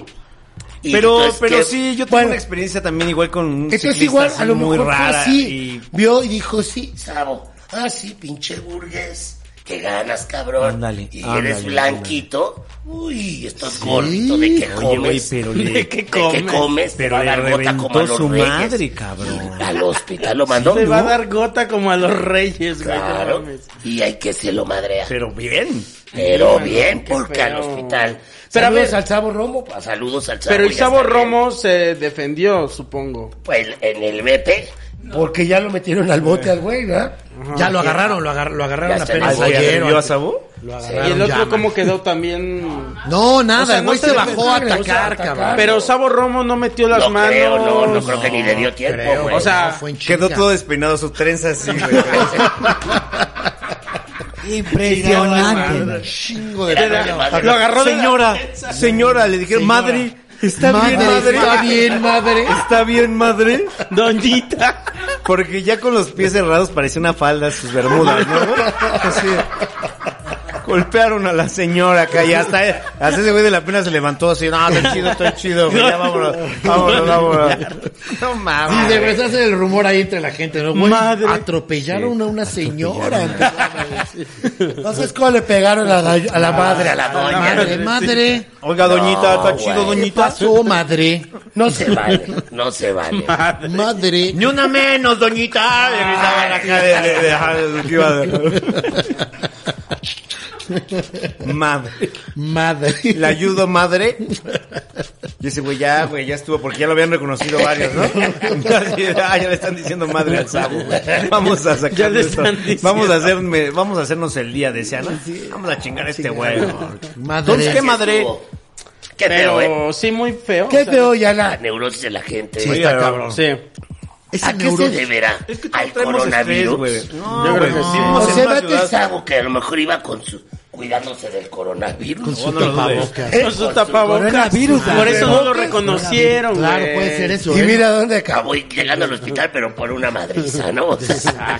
Y Pero, entonces, pero ¿qué? sí, yo tuve Bueno, una experiencia también igual con un Entonces igual, a lo muy mejor fue rara así. y... Vio y dijo, sí, Sabo. Ah, sí, pinche burgués. Que ganas, cabrón. Ándale, y ándale, eres blanquito. Uy, estás Sí. gordito. ¿De qué Oye, comes? güey, pero [laughs] le- ¿De qué ¿De qué comes? comes? Pero Te va a dar gota como a los su reyes. madre, cabrón. Al hospital lo mandó. Le va a dar gota como a los reyes, güey. Claro. mames. Y hay que se lo madrea. Pero bien. Pero Sí, bien, porque al hospital. Pero a saludos ver- al Sabo Romo. Saludos al Sabo. Pero el Sabo. Romo se defendió, supongo. Pues en el BP. Porque ya lo metieron al bote al güey, ¿verdad? Ya lo agarraron, lo, agar- lo agarraron Ya apenas bote. ayer. o ¿Vio a antes. Sabo? Lo y agarraron el otro, ya, ¿cómo man. quedó también? No, nada, O sea, el no güey se se bajó a atacar, o sea, cabrón. Pero Sabo Romo no metió las No manos. creo, no, no creo que ni le dio tiempo, creo, güey. O sea, no, fue en Quedó todo despeinado, su trenza así, güey. [laughs] Impresionante. Chingo de Era-. Lo agarró de Señora, señora, le dijeron, Señora. madre, está bien, Madre, madre. está bien, madre. Está bien, madre. Doñita. Porque ya con los pies cerrados parecía una falda sus bermudas, ¿no? Así. Golpearon a la señora acá y hasta, hasta ese güey de la pena se levantó así, no, está chido, está chido, güey, ya vámonos, vámonos, vámonos. No Sí, mames. se empezó a hacer el rumor ahí entre la gente, ¿no? Güey, Madre. atropellaron a una señora. Entonces, ¿cómo le pegaron a la, a la madre, a la doña? Madre, madre. Oiga, doñita, está No, chido, güey. ¿Qué doñita. pasó, madre? No se vale, no se vale. Madre. Ni una menos, doñita. Le gritaban acá de, de, de- de- de- [laughs] Madre. Madre. Le ayudo, madre. Y ese güey ya, güey, ya estuvo, porque ya lo habían reconocido varios, ¿no? [laughs] Ah, ya le están diciendo madre al sabo, güey. Vamos a sacar Ya le esto. están diciendo. Vamos a hacerme, vamos a hacernos el día, decían, ¿no? Vamos a chingar a este güey. Madre. Entonces, ¿qué madre? Qué feo, ¿eh? Pero sí, muy feo. Qué o sea, feo ya la neurosis de la gente. Sí, está cabrón. Sí. Esa ¿A qué se deberá? Es que ¿Al coronavirus? estrés, güey. No, Yo creo güey, que sí. vivimos O sea, que a lo mejor iba con su cuidándose del coronavirus. Con su No, no tapabocas. Su coronavirus, Por eso no lo reconocieron, Claro, güey. puede ser eso. Y ¿eh? mira dónde acabó y llegando al hospital, pero por una madriza, ¿no? [laughs] O sea,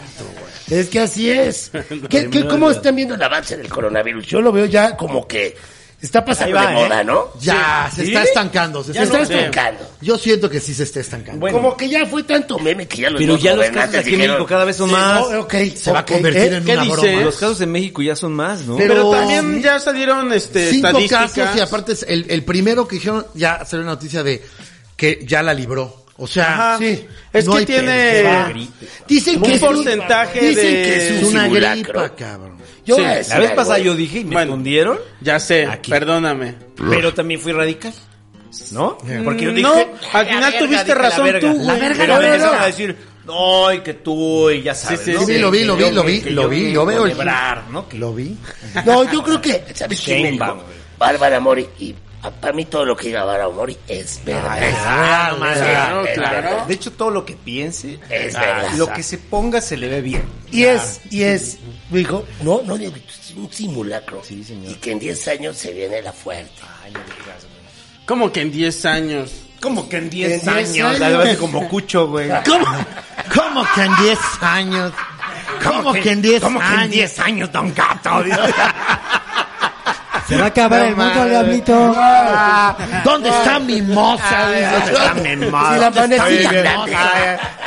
Es que así es. [laughs] ¿Qué, qué, ¿Cómo están viendo el avance del coronavirus? Yo lo veo ya como que está pasando va, de moda, ¿eh? ¿no? Ya, se ¿Sí? está estancando. Se Se está está estancando. Yo siento que sí se está estancando. Como que ya fue tanto meme que ya los Pero ya los casos aquí en México cada vez son sí, más. no, ok, se va a convertir ¿eh? en ¿qué una dice? broma. Los casos en México ya son más, ¿no? Pero Pero- también ya salieron este, Cinco estadísticas. casos y aparte es el, el primero que dijeron ya salió una noticia de que ya la libró. O sea, Ajá. sí. Es no que tiene. Dicen un que es un- porcentaje dicen de- que es Es un una simulacro. gripa, cabrón. Yo Sí. voy a decir La vez pasada ¿eh? yo dije y me Bueno. confundieron, Ya sé, Aquí. perdóname. pero también fui radical. ¿No? Porque yo dije, No, al "La final verga", tuviste "La razón verga". tú, güey. La verga, pero no, me no, empezaron no. a decir, no, y que tú, y ya sabes, sí, ¿no? sí, Que- lo vi, lo vi, lo vi, lo vi, yo veo ¿no? Que- Lo vi. No, yo creo que, [laughs] ¿sabes güey. Bárbara Mori. Y para mí todo lo que diga Mori es verdad. Ah, madre. Claro, Es claro. verdad. De hecho, todo lo que piense, Es ah, verdad. lo que se ponga se le ve bien. Y es, y es, dijo, no, no, es un simulacro. Sí, señor. Y que en 10 años se viene la fuerte. Como que en 10 años. Como que en 10 En 10 años, años. como cucho, güey. [laughs] ¿Cómo? ¿Cómo que en 10 años? ¿Cómo que en 10 ¿Cómo que en años? 10 años, don Gato? [laughs] Se va a acabar el mundo, Diablito. Ah, ¿Dónde está mi moza? Si la manecilla grande.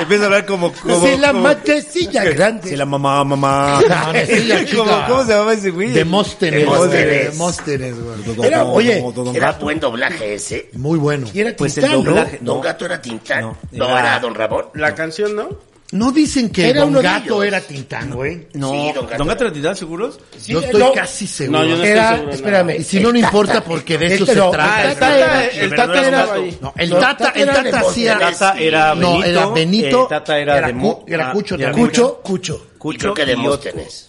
Empieza a hablar como... como Si la manecilla grande. Si la mamá, mamá. manecilla [laughs] chica. ¿Cómo, ¿Cómo se llama ese güey? Demóstenes. Demóstenes. Demóstenes, güey. Era, oye, Era buen doblaje ese. Muy bueno. y era Pues el Tintán, ¿no? doblaje. Don. Gato era Tintán. No, era- era Don Ramón. La canción, ¿no? ¿No dicen que Era Don uno de Gato ellos. era Tintán, güey? No, Sí, Don Don Gato. Gato, era Titán, seguros? Sí, Yo estoy no, casi seguro. No, yo no estoy Era, seguro, no. espérame. Y si no, no importa porque de eso Tata- se no, trata. El Tata era- el pero Tata no era Gato. No, el No, Tata, Tata el era de Tata hacía... El Tata era No, Benito. era Benito. El Tata era, era de Cu- Mo- era ah, Cucho también. Cucho, Cucho. Y Cucho creo que y otro. Demóstenes.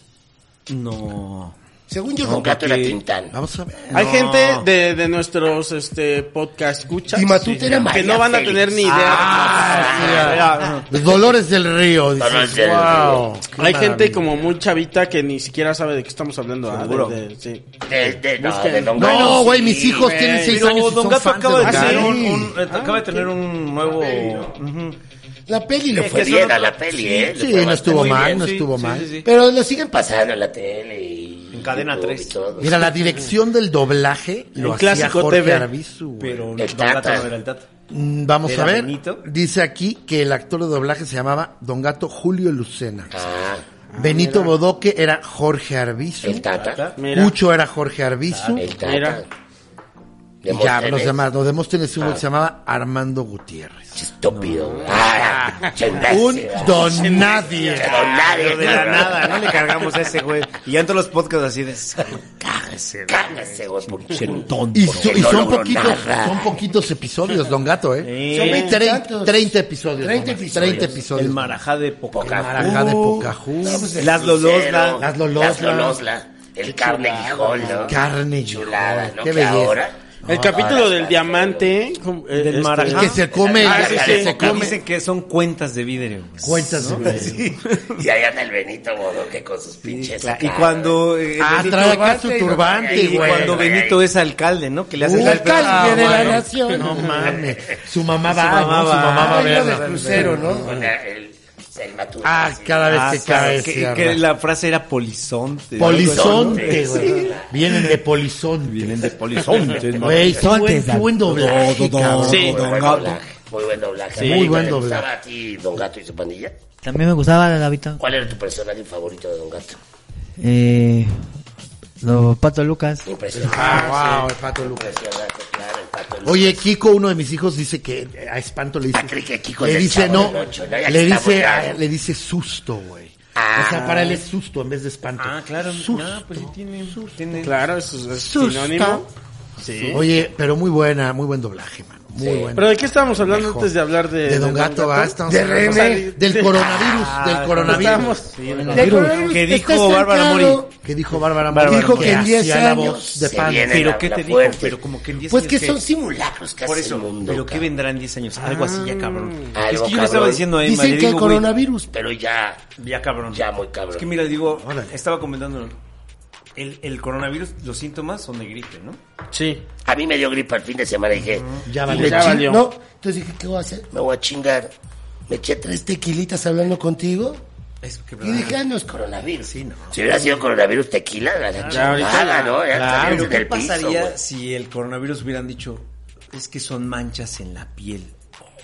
No. Según yo, Don Gato era Tintán. Vamos a ver. Hay No. gente de, de nuestros este podcast escuchas Y Matute era que no van a tener ni idea. Ah, Dolores del Río. dices, Dolores del wow, qué Hay gente como muy chavita que ni siquiera sabe de qué estamos hablando. ah, de- de- sí. De, de, no, Don No, güey, sí, mis hijos güey. tienen seis años Don Gato acaba de tener un, un- acaba de tener un nuevo... La peli le fue bien a la peli, ¿eh? Sí, no estuvo mal, no Sí, estuvo sí, mal. sí, sí. Pero lo siguen Pasando en la tele En Cadena YouTube y 3. todo. Mira, la dirección del doblaje lo hacía Clásico Jorge TV. Arbizu. Pero El Don Gato Tata. no era el Tata. Mm, Vamos ¿Era a ver. Benito? Dice aquí que el actor de doblaje se llamaba Don Gato Julio Lucena. Ah, Benito Bodoque era Jorge Arbizu. el Tata. Mira. Mucho era Jorge Arbizu. El Tata. Mira. Y ya, Demóstenes. los demás. Los Demóstenes uno que se llamaba Armando Gutiérrez. Estúpido. Ah, chingaste. Un don nadie. Don nadie. Pero de la nada, no le cargamos a ese güey. Y ya en todos los podcasts así de... Cágese. Cágase, güey, por Y, so- y no son poquitos, nada. son poquitos episodios, Don Gato, ¿eh? Sí. Son Tre- veintitantos. 30 episodios. 30 Don Gato, episodios. 30 episodios. El marajá de poca. Poca. Marajá de Pocahú. Laszlo Losla. Laszlo Losla. Laszlo Losla. El carne guijol, ¿no? Carne Guijol, ¿no? qué belleza. ahora... El capítulo del diamante. eh, Del este, marajá. Que se come, Ah, el- sí, que sí. se come dicen que son cuentas de vidrio. cuentas de [laughs] Y ahí anda el Benito Bodoque con sus pinches... Claro, Y cuando... eh, Ah, trae acá su turbante, Y güey. cuando Benito es alcalde, ¿no? Que le hace Un alcalde de la nación. No mames. Su mamá va. Su va. mamá va a verla. del crucero, ¿no? La- Selma Ah, sí. cada vez Ah, que cae. que, la frase era polizonte. Polizonte, güey. Vienen de polizonte. Vienen de polizonte. ¿no? Güey, qué buen, Sontes, qué buen doblaje, cabrón. Sí. Muy buen Don Gato. doblaje. Muy buen doblaje. Sí, ¿A ti muy buen te doblaje. gustaba a ti Don Gato y su pandilla? También me gustaba, Gabito. ¿Cuál era tu personaje favorito de Don Gato? Eh, lo Pato Lucas. Impresionante. Ah, wow, el Pato Lucas. Impresionante, claro, el Pato Lucas. Oye, Kiko, uno de mis hijos, dice que a espanto le dice. Ah, que Kiko le dice, no, le dice, ah, le dice susto, güey. Ah. O sea, para él es susto en vez de espanto. Ah, claro. Susto. No, pues sí tiene... tiene Claro, eso es Susto. sinónimo. Sí. Oye, pero muy buena, muy buen doblaje, mano. Muy Sí. bueno. Pero ¿de qué estábamos hablando Mejor. antes de hablar de... de Don Gato, va, estamos De René. del coronavirus, Ah, del coronavirus. Estamos- De coronavirus ¿Qué está dijo Bárbara. Mori? ¿Qué dijo Bárbara Mori? Dijo que en 10 hacía la años voz de pan. Pero la- ¿qué te dijo? Pero como que en 10 Pues años que ¿qué? son simulacros casi Por eso, el mundo. pero ¿qué cabrón. vendrá en 10 años? Algo así ya cabrón. es que yo le estaba diciendo a Emma, Dicen que el coronavirus. Pero ya, ya cabrón. ya muy cabrón. Es que mira, digo, estaba comentando, el, el coronavirus, los síntomas son de gripe, ¿no? Sí. A mí me dio gripa el fin de semana y dije, Ya valió. me Ya valió. No, entonces dije, ¿qué voy a hacer? me voy a chingar. Me eché tres tequilitas hablando contigo. Es que, Y dije, ah, no es coronavirus. sí, no. Si hubiera sido coronavirus, tequila, la Ya, chingada, ahorita ¿no? Ya Claro, pero ¿qué piso, pasaría si el coronavirus hubieran dicho, es que son manchas en la piel?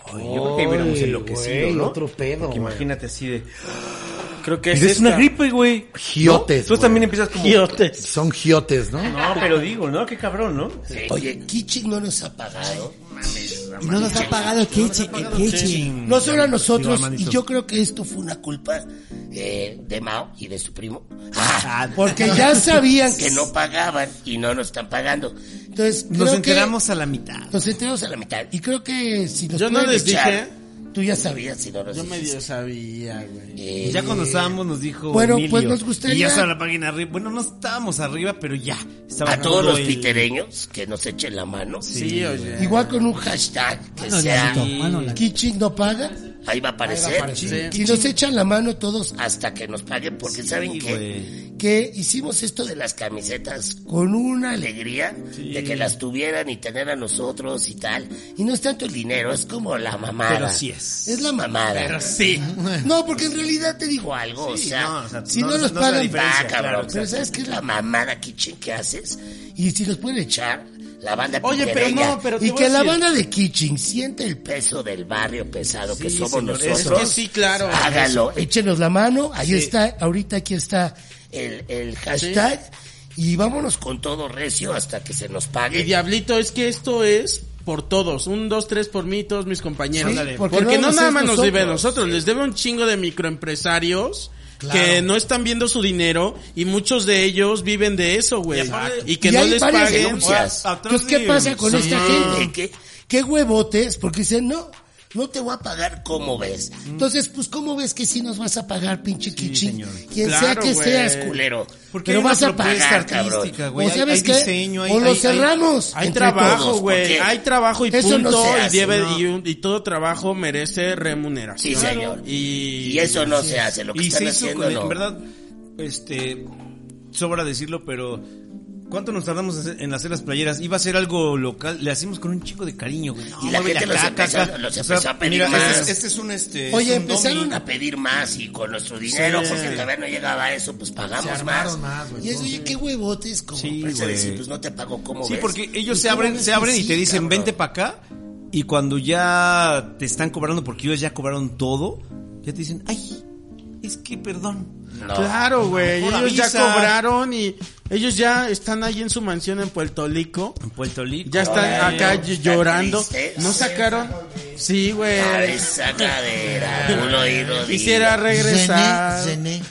Ay, yo creo que hubiéramos enloquecido, güey, ¿no? otro pedo, Porque imagínate así de... Creo que Es, es, una gripe, güey. Giotes, Tú güey. también empiezas como... Giotes. Son giotes, ¿no? No, pero digo, ¿no? Qué cabrón, ¿no? Oye, Kichi no nos ha pagado. Y no nos ha pagado el Kichi. El Kichi. No solo a nosotros, y yo creo que esto fue una culpa Eh, de Mao y de su primo. Ah, [laughs] porque ya sabían que no [laughs] pagaban y no nos están pagando. Entonces, Nos enteramos a la mitad. nos enteramos a la mitad. Y creo que si nos Yo no les echar, dije. Tú ya sabías si no nos Yo dijiste. medio sabía, güey. Eh, Ya cuando estábamos nos dijo Bueno, Emilio, pues nos gustaría- Y ya está la página arriba. Bueno, no estábamos arriba, pero ya. A todos los el- pitereños que nos echen la mano. Sí, oye. Igual con un hashtag que Mano, sea mano, Kichi no paga. Ahí va a aparecer. Y nos echan la mano todos Hasta que nos paguen, porque saben que, que hicimos esto de las camisetas con una alegría de que las tuvieran y tener a nosotros y tal. Y no es tanto el dinero, es como la mamada. Pero sí es. Es la mamada. Pero sí. [laughs] No, porque en realidad te digo algo, o Sí, sea, no, o sea, si no- no, nos no pagan, va, cabrón. claro, pero. ¿sabes qué es la mamada kitchen que haces? Y si nos pueden echar la banda Oye, pero no, pero y que la banda de Kitchen siente el peso del barrio pesado que somos señor, nosotros. Es que sí, claro. Hágalo, échenos la mano, ahí Sí. está, ahorita aquí está el, el hashtag y vámonos con todo recio hasta que se nos Y pague. Diablito, es que esto es por todos. Un, dos, tres por mí y todos mis compañeros. Sí, porque porque no no nada más nos debe a nosotros, les debe un chingo de microempresarios que no están viendo su dinero y muchos de ellos viven de eso, güey. Y, que Y no hay les paguen. Entonces, ¿qué pasa con Sí. esta gente? ¿Qué, qué huevotes? Porque dicen, no, no te voy a pagar, ¿cómo ves? Entonces, pues, ¿cómo ves que sí nos vas a pagar, pinche señor. Quien sea que güey. seas, culero. Porque Pero vas a pagar, cabrón. güey. O Hay- sabes hay qué? diseño, hay- o lo hay- cerramos. Hay trabajo, güey. Hay trabajo y no punto. y, debe- no. y, todo trabajo merece remuneración. Sí, señor. Y, Y eso no se hace. Lo que Y están se hizo haciendo, con, no. en verdad, este, sobra decirlo, pero ¿cuánto nos tardamos en hacer- las playeras? Iba a ser algo local, le hacimos con un chico de cariño, güey. No, Y la gente los empezó- acá. los O empezó sea, a pedir mira, más. Este, es- este es un, este, Oye, es un empezaron a pedir más y con nuestro dinero, Sí. porque todavía no llegaba a eso, pues pagamos Se más. y eso, oye, qué huevotes, como Sí, decir, pues no te pago, ¿cómo Sí, ves? porque ellos ¿Y se abren, se abren y te dicen, cabrón? vente para acá. Y cuando ya te están cobrando, porque ellos ya cobraron todo, ya te dicen, ay, es que perdón. No. Claro, güey. Ellos ya cobraron y ellos ya están ahí en su mansión en Puerto Rico. En Puerto Rico. Ya están Ay, acá llorando. triste. No sacaron. Sí, güey. Cabeza, cadera, un oído Quisiera regresar. Zené,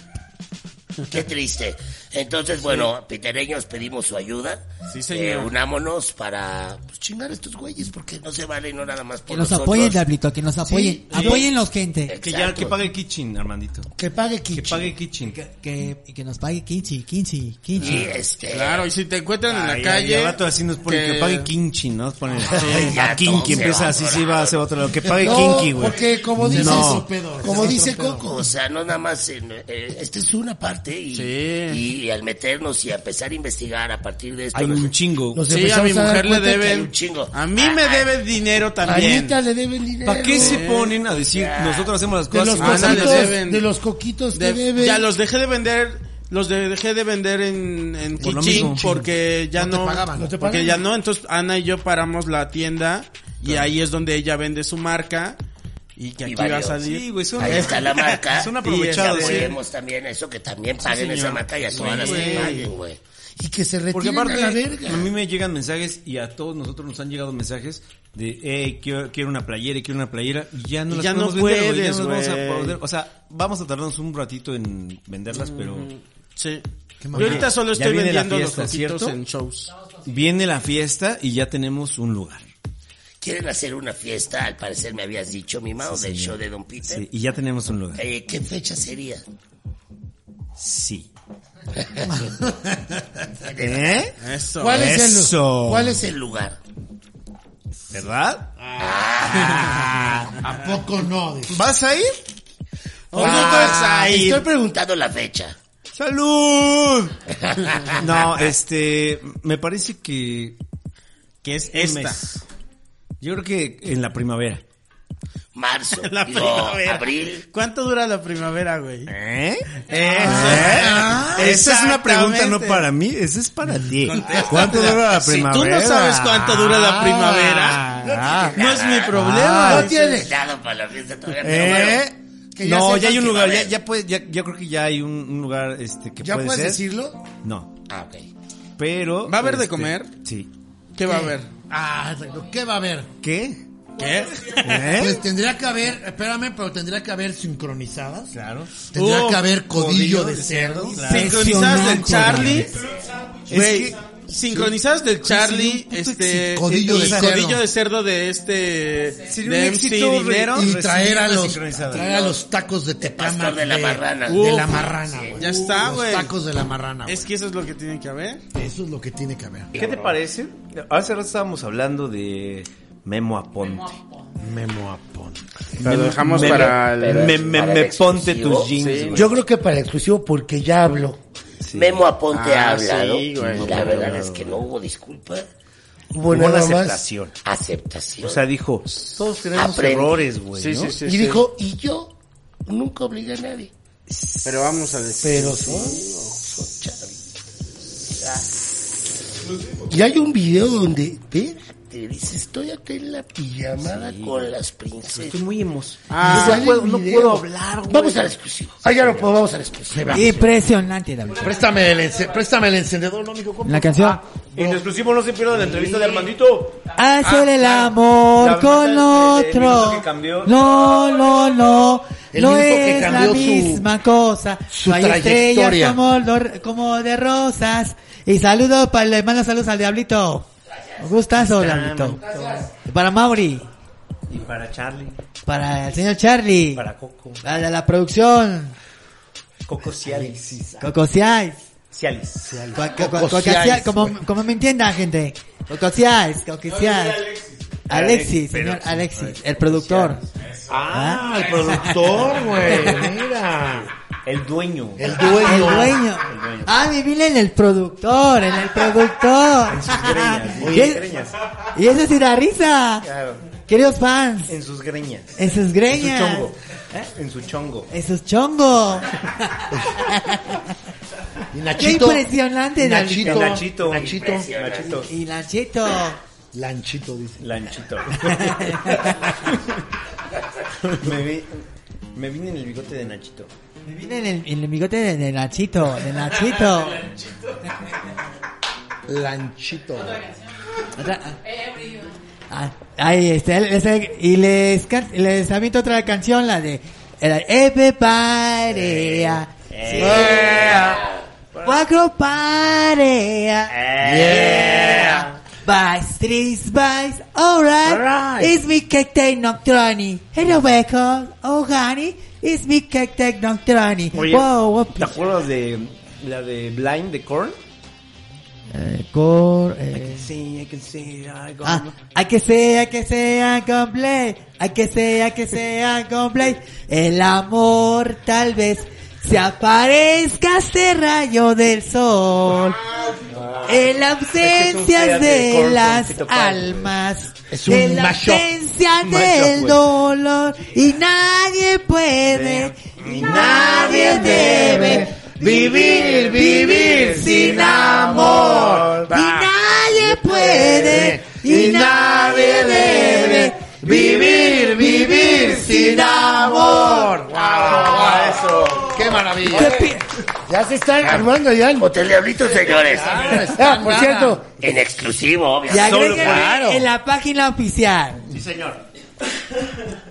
Qué triste. Entonces, bueno, pitereños pedimos su ayuda. Sí, señor. Eh, unámonos para pues, chingar a estos güeyes, porque no se vale no nada más por Que nos nosotros. apoyen, Diablito, que nos apoyen. sí. Apóyenlos, gente. Que ya, Exacto. que pague Kitchen, Armandito. Que pague Que Kitchen. pague Kitchen. Que, que, que nos pague 15, 15, Y 15. este... Claro, y si te encuentran en la Ay, calle. ay, al rato así nos ponen que, que- pague Kinchi, ¿no? Nos ponen ya a Kinky, empieza así, sí va a hacer otro lado. Que pague No, Kinky, güey. porque como dice, No. como dice Coco, o sea, no nada más, en, eh, esta es una parte y, Sí. y al meternos y a empezar a investigar a partir de esto. Hay un chingo. nos Sí, a mi mujer le deben. un chingo. A mí me Ah, debe dinero también. Anita le deben dinero. ¿Para qué se ponen a decir, nosotros hacemos las de cosas los y Ana, pasan le coquitos, deben. de los coquitos que De- deben. ya los dejé de vender, los de- dejé de vender en, en Por porque ya No te no, pagaban. No te porque pagaban. ya no, entonces Ana y yo paramos la tienda y ahí es donde ella vende su marca y que Y aquí va a salir. Sí, güey, son, Ahí está la marca. [laughs] Son Y aprovechados, Y sí. apoyemos también eso, que también paguen esa marca y a todas las que paguen, güey. Y que se Porque retiren aparte, a la verga. a mí me llegan mensajes y a todos nosotros nos han llegado mensajes de, eh, quiero, quiero una playera y quiero una playera y ya no Y las ya no podemos vender, güey, ya no las vamos a poder- o sea, vamos a tardarnos un ratito en venderlas, pero Sí. Yo ahorita solo estoy vendiendo fiesta, los ¿cierto? en shows. viene la fiesta y ya tenemos un lugar. Quieren hacer una fiesta, al parecer me habías dicho, mi mao, del show de Don Peter. Sí, y ya tenemos un lugar. Eh, ¿Qué fecha sería? Sí. [laughs] ¿Eh? Eso. ¿Cuál es, el, Eso. ¿Cuál es el lugar? ¿Verdad? [laughs] ¿A poco no? ¿Vas a ir? Ah, estoy preguntando la fecha. ¡Salud! [laughs] No, este, me parece que Que es esta. mes. Yo creo que en la primavera. Marzo, [laughs] La digo, primavera. abril. ¿Cuánto dura la primavera, güey? ¿Eh? Ah, [laughs] Esa es una pregunta no para mí, esa es para ti. ¿Cuánto dura la Si tú primavera? no sabes cuánto dura la primavera, Ah. no es mi problema. no dices. tiene nada para la fiesta todavía, pero bueno, ¿Eh? ya no, ya hay un lugar, ya, ya puede, ya, yo creo que ya hay un, un lugar este que ¿Ya puede puedes ser. decirlo? No, Ah, ok. pero ¿Va a haber de este, comer? Sí. ¿Qué va a haber? Ah, exacto. ¿qué va a haber? ¿Qué? ¿Qué? ¿Eh? Pues tendría que haber, espérame, pero tendría que haber sincronizadas. Claro. Tendría Oh, que haber codillo, codillo de de cerdo. cerdo, Sincronizadas del Charlie. Es Güey, que- sincronizadas del Charlie, este, Codillo de cerdo. codillo de cerdo de este, Sería de un MC éxito, Dinero. Y traer a los, traer a los tacos de. Pastor de la marrana. De la marrana, güey. Ya está, Los güey. tacos de la marrana, Es que eso es lo que tiene que haber. Eso es lo que tiene que haber. ¿Qué te parece? Hace rato estábamos hablando de Memo Aponte. Memo Apon. Lo dejamos para el- me, me, para me el ponte exclusivo. tus jeans. Yo creo que para exclusivo porque ya hablo. Sí. Memo Aponte Ah, ha hablado. sí, güey. y la verdad es que no hubo disculpa. Hubo una más aceptación. aceptación. O sea, dijo, todos tenemos Aprende. errores, güey, Sí, ¿no? sí, sí. y sí. dijo, y yo nunca obligué a nadie. Pero vamos a decir. Pero son, son chavitos. Y hay un video donde, ve, te dice, estoy acá en la pijamada con las princesas. Estoy muy emos. Ah, no, puedo, el no puedo hablar, güey. Vamos al exclusivo. Ah, ya no puedo, vamos al exclusivo. Impresionante, David. Préstame el, ence- préstame el encendedor, ¿no, amigo? La canción. En exclusivo no se pierda la entrevista de Armandito. Hacer el amor La- con el- el otro. que cambió. No, no, no. El no minuto que es la su- misma cosa. su no hay trayectoria. estrellas como, como de rosas. Y saludos para le mando saludos al Diablito. Gustazo, Diablito. Para Mauri. Y para Charlie, Para el señor Charlie. para Coco. Para la producción. Coco Cialis. Cocosiais. Cialis. Cocosiais, Como, como me entiendan, gente. Cocosiais, Cocosiais. Alexis, Pero señor Alexis, el productor. Ah, el productor, güey, mira. El dueño. El dueño. El dueño. Ah, vine en el productor, en el productor. En sus greñas. [laughs] y, Oye, es- greñas. y eso sí da risa. Claro. Queridos fans, En sus greñas. en sus En su greñas, chongo. En su chongo. en sus chongos. [laughs] Y Qué Nachito. impresionante, Nachito. Nachito. Nachito. Nachito. Y Nachito. Lanchito, dice. Lanchito. [laughs] me, vi, me vine en el bigote de Nachito. Me vine en el, en el bigote de, de Nachito, de Nachito. Lanchito. Otra- ah, ahí este, les- y les, can- les aviento otra canción, la de Everybody. ah, yeah. Cuatro parea. Yeah. Vice, tres vice, alright. Alright. It's me cake nocturni. Hello, record. Oh, honey. It's me cake nocturni. Oye, Wow, what ¿te acuerdas de la de Blind de Korn? Eh, eh, Sí, I can see, I go- Ah, hay que ser, hay que ser complete, hay que ser, hay que ser complete. El amor tal vez se aparezca ese rayo del sol. En la ausencia Es que es un de las almas. Es un en la ausencia del dolor. Y nadie puede, y nadie debe vivir, vivir sin amor. Y nadie puede, y nadie debe vivir, vivir sin amor. eso. Qué maravilla. ¿Qué pi- Ya se están armando ya. el- Hotel Diablito, señores. Ah, por cierto, En exclusivo, obvio. Y Claro. en la página oficial. Sí, señor. [laughs]